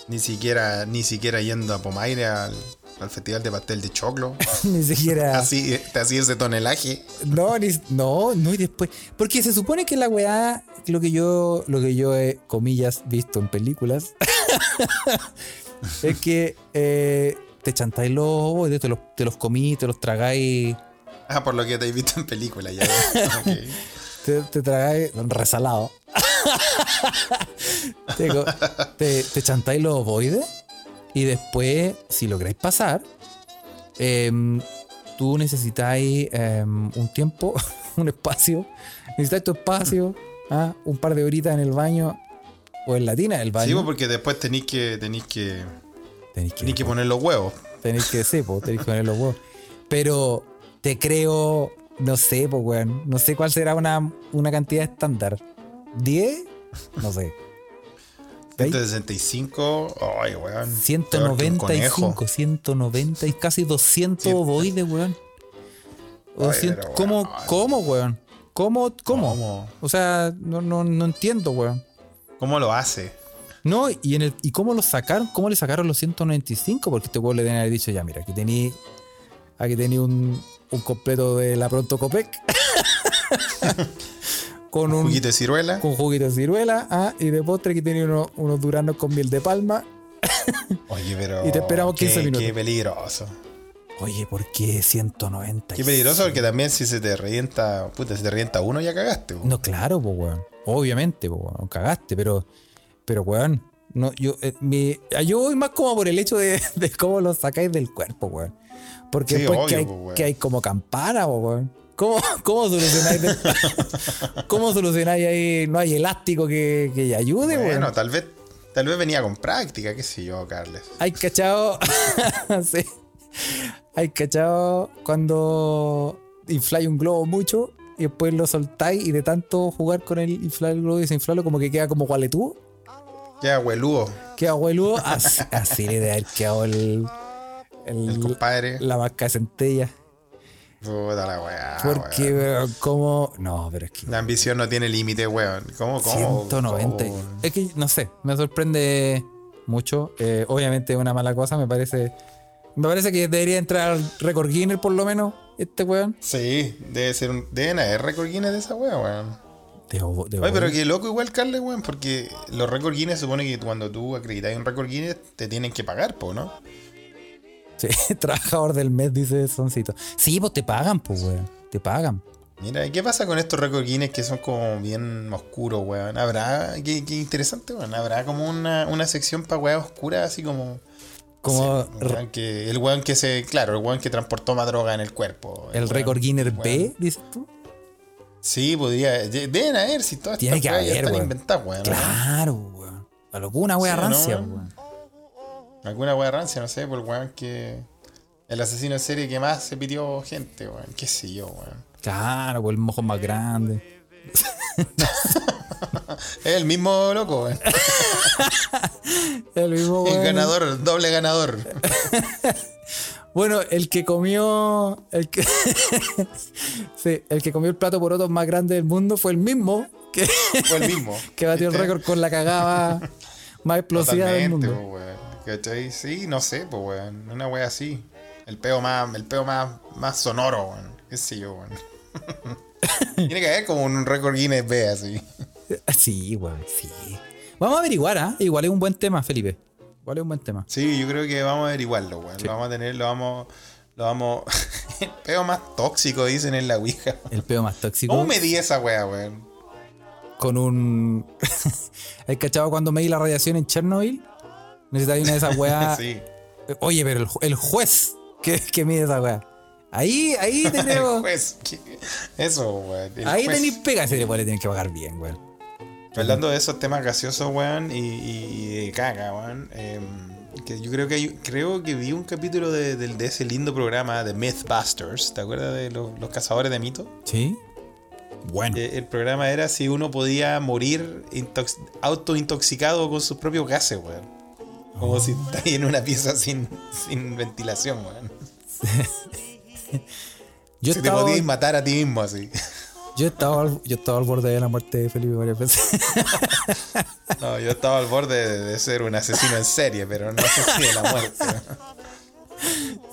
Ni siquiera, ni siquiera yendo a Pomaire al, al festival de pastel de choclo. Ni siquiera. Así, te hacía ese tonelaje. No, ni- no, no, y después. Porque se supone que la weá, lo que yo, lo que yo he, comillas, visto en películas, es que eh, te chantáis los ovoides, te los, te los comí, te los tragáis, Ah, por lo que te he visto en película ya. Ok. te, te tragáis resalado. te, te chantáis los ovoides y después, si lográis pasar, em, tú necesitáis em, un tiempo, un espacio, necesitáis tu espacio, ah, un par de horitas en el baño o en la tina del Sí, baño. pues, porque después tenéis que, tenéis que, tenéis que, que poner los huevos. tenéis que, sí, po, tenéis que poner los huevos. Pero te creo, no sé, pues, weón, no sé cuál será una, una cantidad estándar. ¿10? No sé. ¿Veis? 165. Ay, weón. peor que un conejo. 195, 190 y casi 200 Cien- ovoides, weón. Ay, 200 pero, ¿Cómo, weón. ¿Cómo, weón? ¿Cómo, cómo? ¿Cómo? O sea, no, no, no entiendo, weón. ¿Cómo lo hace? No, y, en el, ¿y cómo lo sacaron? ¿Cómo le sacaron los 195? Porque este weón le deben haber dicho, ya, mira, aquí tení, aquí tení un, un completo de la Pronto Copec. con un ¿Juguito de ciruela? con juguito de ciruela, ah, y de postre que tenía unos, unos duranos con miel de palma. Oye, pero. Y te esperamos 15 qué- minutos. Qué peligroso. Oye, ¿por qué 190? Qué peligroso porque también si se te revienta. Puta, si te revienta uno ya cagaste. po. No, claro, pues, weón. Obviamente, pues, weón. Cagaste, pero, pero, weón. No, yo, eh, mi- yo voy más como por el hecho de, de cómo lo sacáis del cuerpo, weón. Porque Sí, después obvio, que, hay, weón. que hay como campana, pues, weón. ¿Cómo, cómo solucionáis? de- ¿Cómo solucionáis ahí? No hay elástico que, que ayude, Bueno, weón. tal vez. Tal vez venía con práctica, qué sé yo, Carles. Hay cachado. sí. Hay cachado cuando infláis un globo mucho y después lo soltáis y de tanto jugar con el inflar el globo y desinflarlo, como que queda como gualetú. Ya, hueludo. Queda hueludo. Así, así le debe haber quedado el. el- El compadre. la vasca de centella. Puta la weá. Porque, weón. como. No, pero es que. La ambición no tiene límite, weón. ¿Cómo, cómo? 190. cómo? Es que, no sé, me sorprende mucho. Eh, obviamente es una mala cosa, me parece. Me parece que debería entrar al récord Guinness por lo menos, este weón. Sí, debe ser un. Deben haber récord Guinness de esa weá, weón. Oye, pero qué loco igual, Carles, weón, porque los récord Guinness supone que cuando tú acreditas un récord Guinness te tienen que pagar, po, ¿no? Sí, trabajador del mes, dice Soncito. Sí, pues te pagan, pues, weón. Te pagan. Mira, ¿y qué pasa con estos récord Guinness que son como bien oscuros, weón? ¿Habrá, qué, qué interesante, weón, habrá como una, una sección para weas oscuras, así como... Como sí, weón que, el weón que se, claro, el weón que transportó más droga en el cuerpo. el weón- récord Guinness weón. B, dices tú. Sí, podría, de- deben haber, si todas Tiene estas que haber, están weón. inventadas, weón. Claro, weón. A locura, weón, Sí, ¿no, rancia, weón? weón. Alguna wea rancia, no sé, por el weón que... El asesino en serie que más se pidió gente, weón. Qué sé yo, weón. Claro, pues el mojo más grande. Es el mismo loco, weón. El mismo, El weón. ganador, el doble ganador. Bueno, el que comió. El que, sí, el que comió el plato porotos más grande del mundo fue el mismo que, Fue el mismo. que batió el ¿Viste? récord con la cagada más explosiva del mundo. weón. ¿Cachai? Sí, no sé, pues, weón. Una wea así. El peo más, el peo más, más sonoro, weón. Qué sé yo, weón. Tiene que haber como un récord Guinness B así. Sí, weón, sí. Vamos a averiguar, ¿ah? Igual es un buen tema, Felipe. Igual es un buen tema. Sí, yo creo que vamos a averiguarlo, weón. Lo vamos a tener, lo vamos. Lo vamos. el peo más tóxico, dicen en la Ouija. El peo más tóxico. ¿Cómo medí esa wea, weón? Con un. ¿Has cachado cuando medí la radiación en Chernobyl? Necesitáis una de esas weas. sí. Oye, pero el, el juez que, que mide esa wea. Ahí, ahí te. Eso, weón. Ahí tenéis pega, ese le tienen que pagar bien, weón. Hablando de esos temas gaseosos, weón, y, y- y de caca, weón. em, que yo creo que hay- creo que vi un capítulo de, del- de ese lindo programa de Mythbusters. ¿Te acuerdas de los, los cazadores de mitos? ¿Sí? Bueno. Eh, el programa era si uno podía morir intox- autointoxicado con sus propios gases, weón. Como si está ahí en una pieza sin, sin ventilación, weón. yo, Si te podías matar a ti mismo así. yo, estaba al, yo estaba al borde de la muerte de Felipe varias veces. No, yo estaba al borde de, de ser un asesino en serie, pero no asesino de la muerte.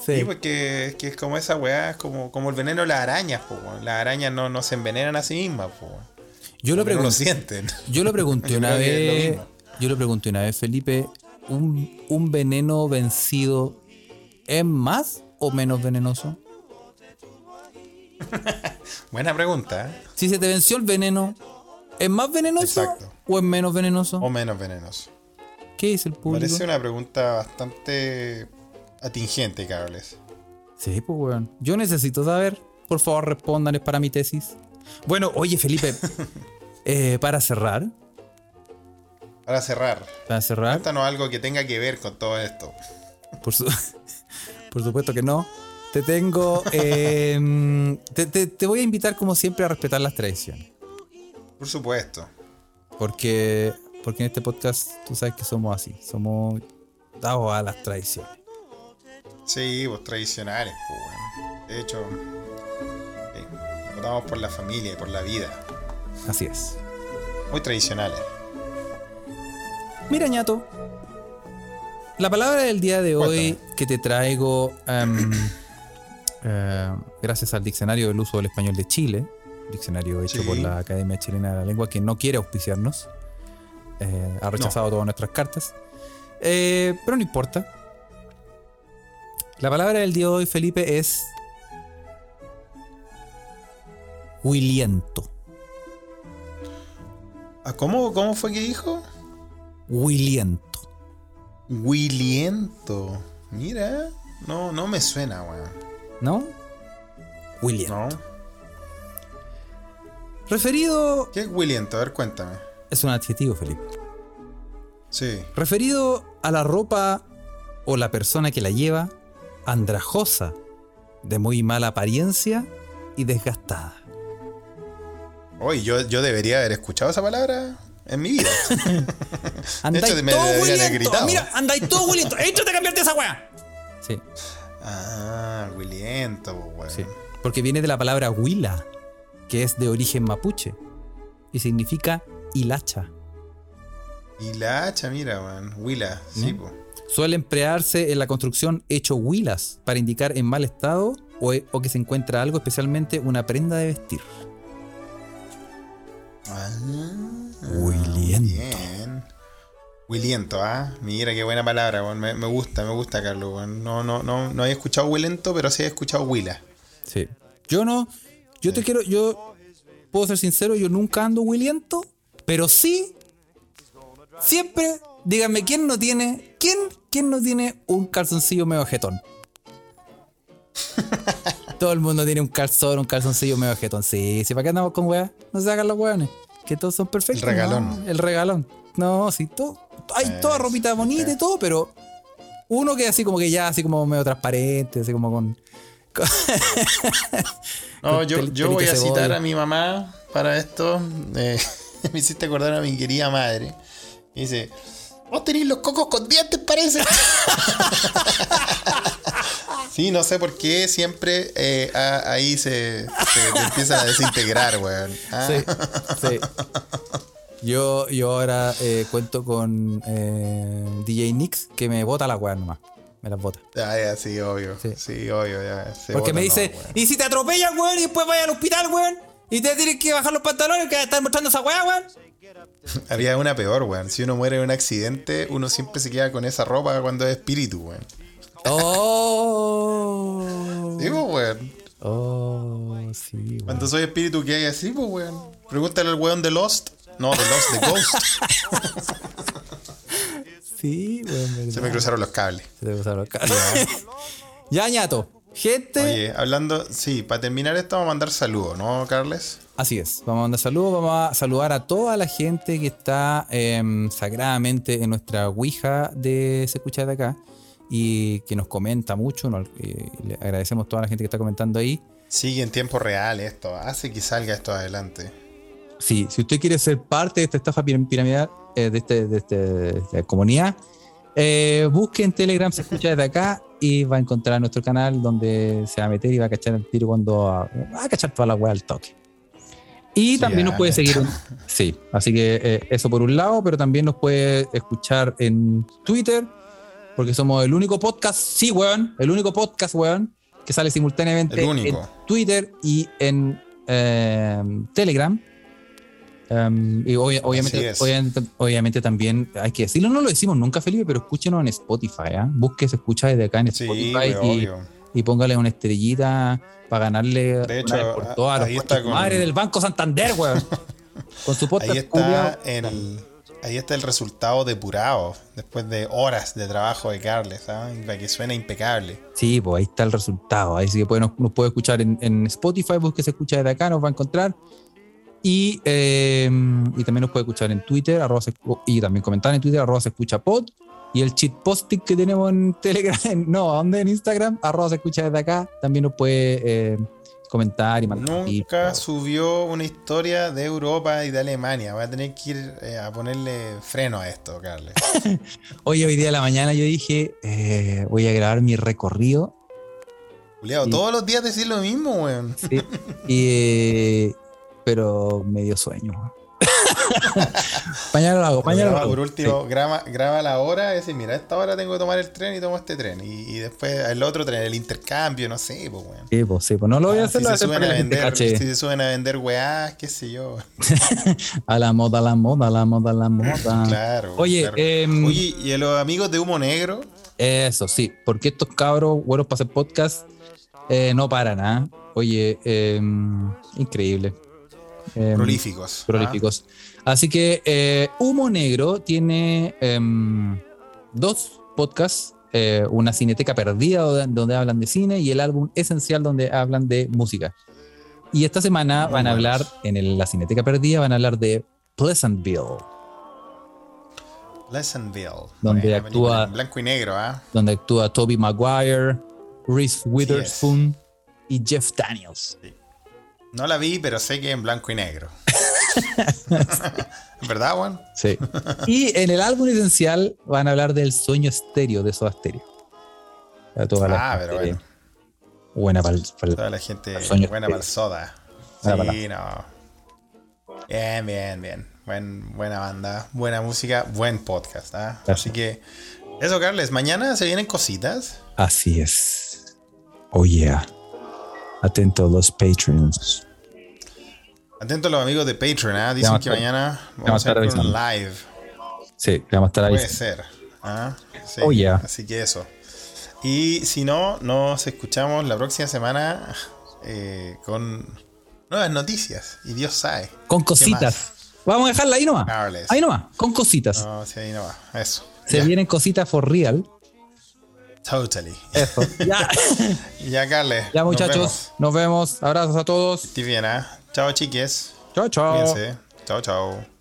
Sí, sí. porque es que es como esa weá, es como, como el veneno de las arañas, po. Las arañas no, no se envenenan a sí mismas, po, weón. Yo lo, Porque no lo pregun- sienten. yo lo pregunté una vez. Yo lo pregunté una vez, Felipe. ¿Un, un veneno vencido es más o menos venenoso? Buena pregunta, ¿eh? Si se te venció el veneno, ¿es más venenoso Exacto. o es menos venenoso? O menos venenoso. ¿Qué dice el público? Parece una pregunta bastante atingente, Carles. Sí, pues, weón. Yo necesito saber. Por favor, respondan, es para mi tesis. Bueno, oye, Felipe, eh, para cerrar, Para cerrar, para cerrar, cuéntanos algo que tenga que ver con todo esto. por, su- por supuesto que no, te tengo, eh, te, te- te voy a invitar como siempre a respetar las tradiciones. Por supuesto. Porque, porque en este podcast tú sabes que somos así, somos dados a las tradiciones. Sí, pues tradicionales, pues, weón. De hecho, votamos por la familia y por la vida. Así es. Muy tradicionales. Mira, ñato. La palabra del día de hoy que te traigo, em, eh, gracias al Diccionario del Uso del Español de Chile, diccionario hecho Sí. por la Academia Chilena de la Lengua, que no quiere auspiciarnos, eh, ha rechazado todas nuestras cartas, Eh, pero no importa. La palabra del día de hoy, Felipe, es Williento. Ah, ¿Cómo, ¿Cómo fue que dijo? Williento. Williento. Mira, no, no me suena, weón. ¿No? Williento. No. Referido. ¿Qué es Williento? A ver, cuéntame. Es un adjetivo, Felipe. Sí. Referido a la ropa o la persona que la lleva, andrajosa, de muy mala apariencia y desgastada. Oye, yo, yo debería haber escuchado esa palabra en mi vida. Andáis hecho, me todo gritado. Mira, andáis todo Williento. ¡Échate a cambiarte esa weá! Sí, ah, Williento, weón. sí. Porque viene de la palabra huila, que es de origen mapuche y significa hilacha. Hacha, mira, weón. Willa, sí, ¿Mm? po. Suele emplearse en la construcción hecho huilas para indicar en mal estado o, o que se encuentra algo, especialmente una prenda de vestir. Ah, Williento. Bien. Williento, ah. Mira qué buena palabra, weón. Me, me gusta, me gusta, Carlos, weón. No, no, no, no había escuchado Willento, pero sí he escuchado Willa. Sí. Yo no, yo te quiero, yo puedo ser sincero, yo nunca ando williento, pero sí, siempre, díganme, ¿quién no tiene, quién, quién no tiene un calzoncillo medio jetón? Todo el mundo tiene un calzón, un calzoncillo medio jetón. Sí, sí, ¿para qué andamos con weas? No se hagan los weones. Que todos son perfectos. El regalón. No, el regalón. No, sí, todo. Hay toda ropita bonita y todo, pero uno que así como que ya, así como medio transparente, así como con. No, yo, yo voy a citar a mi mamá para esto. Eh, me hiciste acordar a mi querida madre. Y dice: Vos tenés los cocos con dientes, parece. Sí, no sé por qué siempre eh, a- ahí se, se te empiezan a desintegrar, weón. Ah. Sí, sí. Yo, yo ahora eh, cuento con eh, DJ Nix que me bota la weá nomás. Me las bota. Ah, ya, sí, obvio. Sí, Sí. obvio, ya. Porque me dice, no. ¿y si te atropellan, weón? Y después vayas al hospital, weón. Y te tienes que bajar los pantalones que están mostrando esa weá, weón. Había una peor, weón. Si uno muere en un accidente, uno siempre se queda con esa ropa cuando es espíritu, weón. Oh. Digo, weón. Oh, sí, weón. Cuando soy espíritu, ¿qué hay así, pues, weón? Pregúntale al weón de Lost. No, de Lost, de Ghost. Sí, weón, verdad. Se me cruzaron los cables. Se te cruzaron los cables. ya, ñato. Gente. Oye, hablando, sí, para terminar esto vamos a mandar saludos, ¿no, Carles? Así es, vamos a mandar saludos, vamos a saludar a toda la gente que está em, sagradamente en nuestra Ouija de Se Escucha de Acá y que nos comenta mucho, nos- eh, le agradecemos a toda la gente que está comentando ahí. Sigue en tiempo real esto, hace que salga esto adelante. Sí, si usted quiere ser parte de esta estafa piram- piramidal, eh, de, este, de, este- de esta comunidad, eh, busque en Telegram Se Escucha desde acá y va a encontrar nuestro canal donde se va a meter y va a cachar el tiro cuando va a cachar toda la weá al toque. Y Sí, también nos puede seguir. en- sí, así que eh, eso por un lado, pero también nos puede escuchar en Twitter, porque somos el único podcast, sí, weón, el único podcast, weón, que sale simultáneamente en Twitter y en eh, Telegram. Um, y obvia- obviamente, obviamente, obviamente también hay que decirlo, no lo decimos nunca, Felipe, pero escúchenos en Spotify. ¿ah? Busque, se escucha desde acá en Spotify y, póngale una estrellita para ganarle De una hecho, vez por todas a ahí los está coches con- madre del Banco Santander, weón. Con su podcast. Ahí está culiao. el, ahí está el resultado depurado después de horas de trabajo de Carles, ¿sabes? Para que suene impecable. Sí, pues ahí está el resultado. Ahí sí que puede, nos, puede escuchar en, Spotify, busque se escucha desde acá, nos va a encontrar. Y, eh, y también nos puede escuchar en Twitter, arroba se- y también comentar en Twitter, arroba se escucha pod. Y el cheat posting que tenemos en Telegram, no, ¿dónde? En Instagram, arroba se escucha desde acá, también nos puede eh, comentar y mandar Nunca tips. subió una historia de Europa y de Alemania. Voy a tener que ir eh, a ponerle freno a esto, Carles. Hoy, hoy día de la mañana yo dije, eh, voy a grabar mi recorrido. Juliado, Sí. todos los días decir lo mismo, weón. Sí. y, eh, pero me dio sueño. mañana lo hago, mañana lo Graba, hago. por último, graba, graba la hora y decir, mira, a esta hora tengo que tomar el tren y tomo este tren. Y, y después el otro tren, el intercambio, no sé, pues, weón. Sí, pues, sí, pues no lo voy a Ah, hacer, si lo voy a se suben a vender, si se suben a vender weás, qué sé yo. A la moda, a la moda, a la moda, a la moda. Claro. Oye, claro. em, Oye, y a los amigos de Humo Negro, Eso, sí, porque estos cabros, buenos para hacer podcast, eh, no paran, ¿ah? Oye, em, increíble. Em, prolíficos. ¿ah? prolíficos. Así que eh, Humo Negro tiene em, dos podcasts, eh, una cineteca perdida donde, donde hablan de cine y el álbum esencial donde hablan de música. Y esta semana Muy van a hablar, en el- la cineteca perdida, van a hablar de Pleasantville, Pleasantville. Donde actúa- en blanco y negro, ¿ah? donde actúa Toby Maguire, Reese Witherspoon y Jeff Daniels. No la vi, pero sé que en blanco y negro. ¿Verdad, Juan? Sí. y en el álbum esencial van a hablar del sueño estéreo de Soda Stereo. A toda la Ah, pero bueno. Buena para el, Toda la gente Sueño buena para el soda. Sí, no. Bien, bien, bien. Buen, buena banda, buena música, buen podcast. ¿ah? Gracias. Así que, eso, Carles. Mañana se vienen cositas. Así es. Oh yeah. Atento a los patrons. Atentos los amigos de Patreon. ¿ah? Dicen que estar- mañana vamos a estar un live. Sí, vamos a estar ahí. Puede ser. ¿ah? Sí, Oh, yeah. Así que eso. Y si no, nos escuchamos la próxima semana eh, con nuevas noticias. Y Dios sabe. Con ¿Qué cositas. Vamos a dejarla ahí nomás. Carles. Ahí nomás, con cositas. No, sí, ahí no va. Eso. Se vienen cositas for real. Totally. Eso. ya. Ya, Carles. ya, nos muchachos. vemos. Nos vemos. Abrazos a todos. Estés bien, ¿ah? Chao, chiques. Chao, chao. Cuídense. Chao, chao.